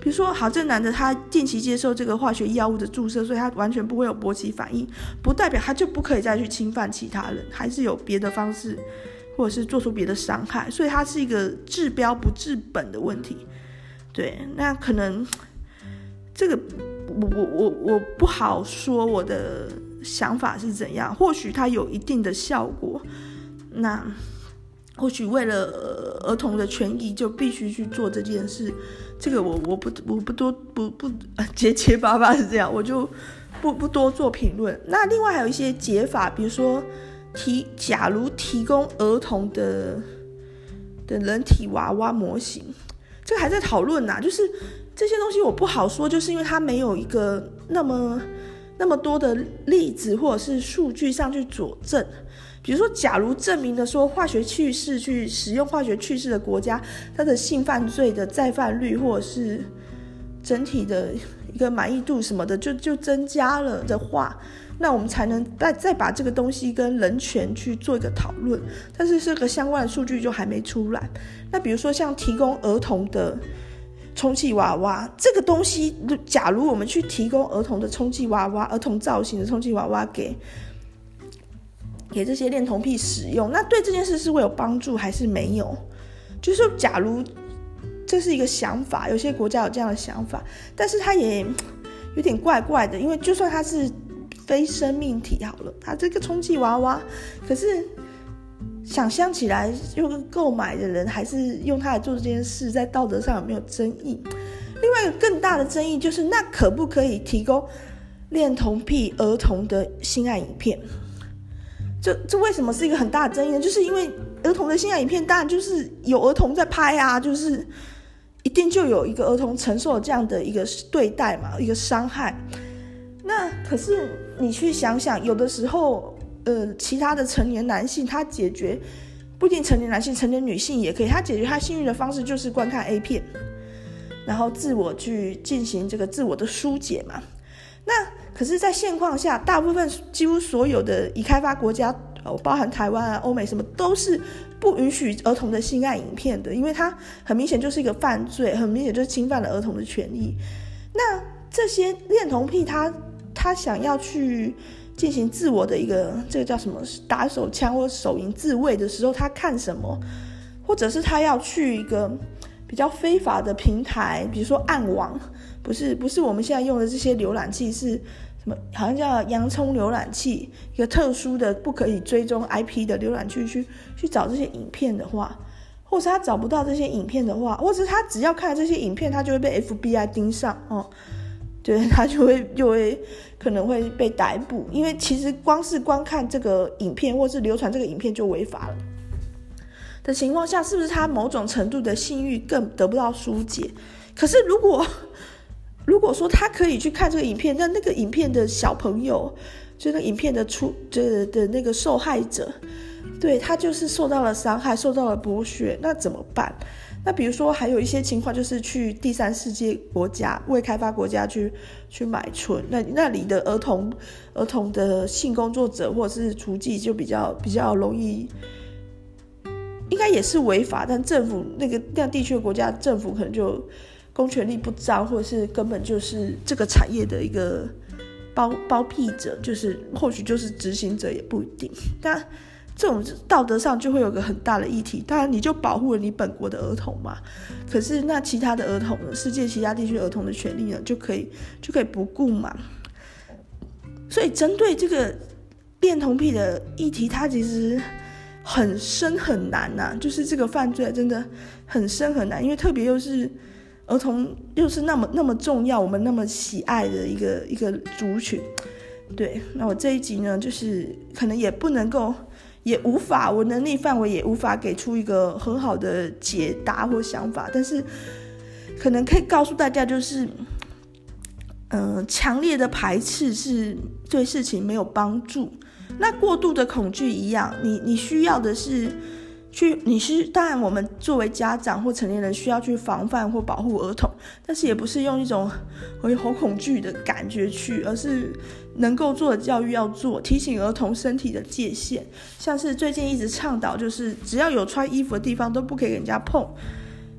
比如说，好，这男的他定期接受这个化学药物的注射，所以他完全不会有勃起反应，不代表他就不可以再去侵犯其他人，还是有别的方式，或者是做出别的伤害。所以它是一个治标不治本的问题。对，那可能这个。我我我我不好说我的想法是怎样，或许它有一定的效果，那或许为了儿童的权益就必须去做这件事，这个我我不我不多不不 <laughs> 结结巴巴是这样，我就不不多做评论。那另外还有一些解法，比如说提假如提供儿童的的人体娃娃模型，这个还在讨论呐，就是。这些东西我不好说，就是因为它没有一个那么那么多的例子或者是数据上去佐证。比如说，假如证明了说化学去势去使用化学去势的国家，它的性犯罪的再犯率或者是整体的一个满意度什么的就就增加了的话，那我们才能再再把这个东西跟人权去做一个讨论。但是这个相关的数据就还没出来。那比如说像提供儿童的。充气娃娃这个东西，假如我们去提供儿童的充气娃娃、儿童造型的充气娃娃给给这些恋童癖使用，那对这件事是会有帮助还是没有？就是，假如这是一个想法，有些国家有这样的想法，但是它也有点怪怪的，因为就算它是非生命体好了，它这个充气娃娃，可是。想象起来，用购买的人还是用它来做这件事，在道德上有没有争议？另外一个更大的争议就是，那可不可以提供恋童癖儿童的性爱影片？这这为什么是一个很大的争议呢？就是因为儿童的性爱影片，当然就是有儿童在拍啊，就是一定就有一个儿童承受了这样的一个对待嘛，一个伤害。那可是你去想想，有的时候。呃，其他的成年男性，他解决不一定成年男性，成年女性也可以。他解决他性欲的方式就是观看 A 片，然后自我去进行这个自我的疏解嘛。那可是，在现况下，大部分几乎所有的已开发国家，哦，包含台湾啊、欧美什么，都是不允许儿童的性爱影片的，因为它很明显就是一个犯罪，很明显就是侵犯了儿童的权益。那这些恋童癖，他他想要去。进行自我的一个这个叫什么打手枪或手淫自卫的时候，他看什么，或者是他要去一个比较非法的平台，比如说暗网，不是不是我们现在用的这些浏览器，是什么？好像叫洋葱浏览器，一个特殊的不可以追踪 IP 的浏览器去去找这些影片的话，或是他找不到这些影片的话，或者他只要看这些影片，他就会被 FBI 盯上哦。对，<laughs> 他就会就会可能会被逮捕，因为其实光是观看这个影片或是流传这个影片就违法了的情况下，是不是他某种程度的性欲更得不到疏解？可是如果如果说他可以去看这个影片，那那个影片的小朋友，就那影片的出的的那个受害者，对，他就是受到了伤害，受到了剥削，那怎么办？那比如说，还有一些情况，就是去第三世界国家、未开发国家去去买春，那那里的儿童、儿童的性工作者或者是雏妓就比较比较容易，应该也是违法，但政府那个那地区的国家政府可能就公权力不彰，或者是根本就是这个产业的一个包包庇者，就是或许就是执行者也不一定，但。这种道德上就会有个很大的议题。当然，你就保护了你本国的儿童嘛。可是那其他的儿童呢？世界其他地区儿童的权利呢？就可以就可以不顾嘛？所以针对这个恋童癖的议题，它其实很深很难呐、就是这个犯罪真的很深很难，因为特别又是儿童，又是那么那么重要，我们那么喜爱的一个一个族群。对，那我这一集呢，就是可能也不能够，也无法，我能力范围也无法给出一个很好的解答或想法，但是可能可以告诉大家，就是，嗯、强烈的排斥是对事情没有帮助。那过度的恐惧一样，你你需要的是。去，你是当然，我们作为家长或成年人需要去防范或保护儿童，但是也不是用一种我好恐惧的感觉去，而是能够做的教育要做，提醒儿童身体的界限，像是最近一直倡导，就是只要有穿衣服的地方都不可以给人家碰。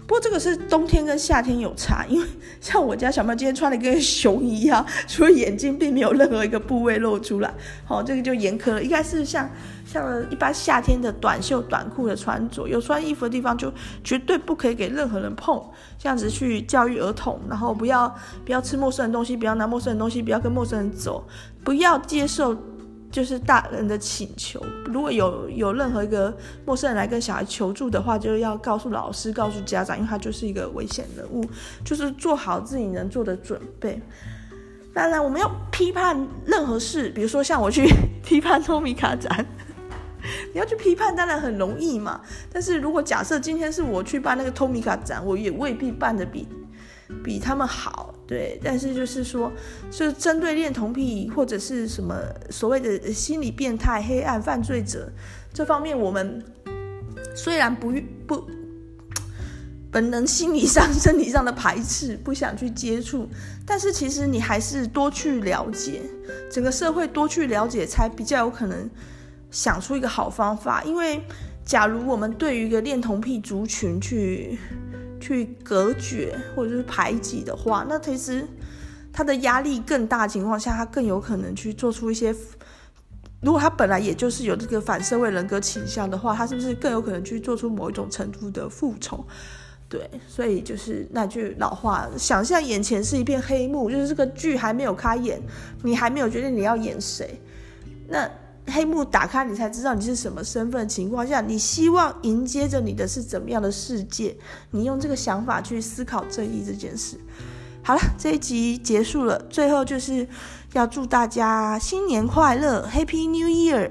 不过这个是冬天跟夏天有差，<laughs> 因为像我家小朋友今天穿的跟熊一样，除了眼睛并没有任何一个部位露出来，好，这个就严苛了。应该是像像一般夏天的短袖短裤的穿着，有穿衣服的地方就绝对不可以给任何人碰，这样子去教育儿童，然后不要不要吃陌生的东西，不要拿陌生的东西，不要跟陌生人走，不要接受。就是大人的请求，如果有有任何一个陌生人来跟小孩求助的话，就要告诉老师、告诉家长，因为他就是一个危险人物，就是做好自己能做的准备。当然，我们要批判任何事，比如说像我去 <laughs> 批判托米卡展，你要去批判，当然很容易嘛。但是如果假设今天是我去办那个托米卡展，我也未必办得比。比他们好，对，但是就是说，是针对恋童癖或者是什么所谓的心理变态、黑暗犯罪者这方面，我们虽然不不 <tsk> 本能心理上、<laughs> 身体上的排斥，不想去接触，但是其实你还是多去了解，整个社会多去了解，才比较有可能想出一个好方法。因为假如我们对于一个恋童癖族群去去隔绝或者是排挤的话，那其实他的压力更大情况下，他更有可能去做出一些。如果他本来也就是有这个反社会人格倾向的话，他是不是更有可能去做出某一种程度的复仇？对，所以就是那句老话，想象眼前是一片黑幕，就是这个剧还没有开演，你还没有决定你要演谁，那。黑幕打开，你才知道你是什么身份情况下，你希望迎接着你的是怎么样的世界？你用这个想法去思考正义这件事。好了，这一集结束了，最后就是要祝大家新年快乐，Happy New Year！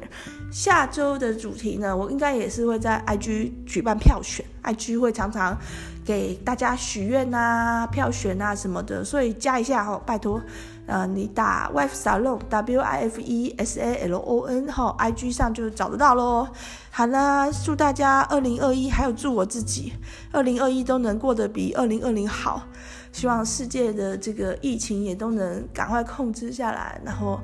下周的主题呢，我应该也是会在 IG 举办票选，IG 会常常给大家许愿啊、票选啊什么的，所以加一下哈，拜托。呃，你打 Wife Salon W I F E S A L O N 哈，I G 上就找得到喽。好啦，祝大家二零二一，还有祝我自己二零二一都能过得比二零二零好。希望世界的这个疫情也都能赶快控制下来，然后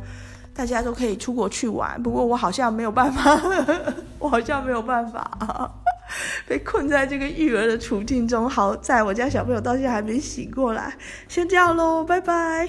大家都可以出国去玩。不过我好像没有办法，<laughs> 我好像没有办法，<laughs> 被困在这个育儿的处境中。好在我家小朋友到现在还没醒过来，先这样喽，拜拜。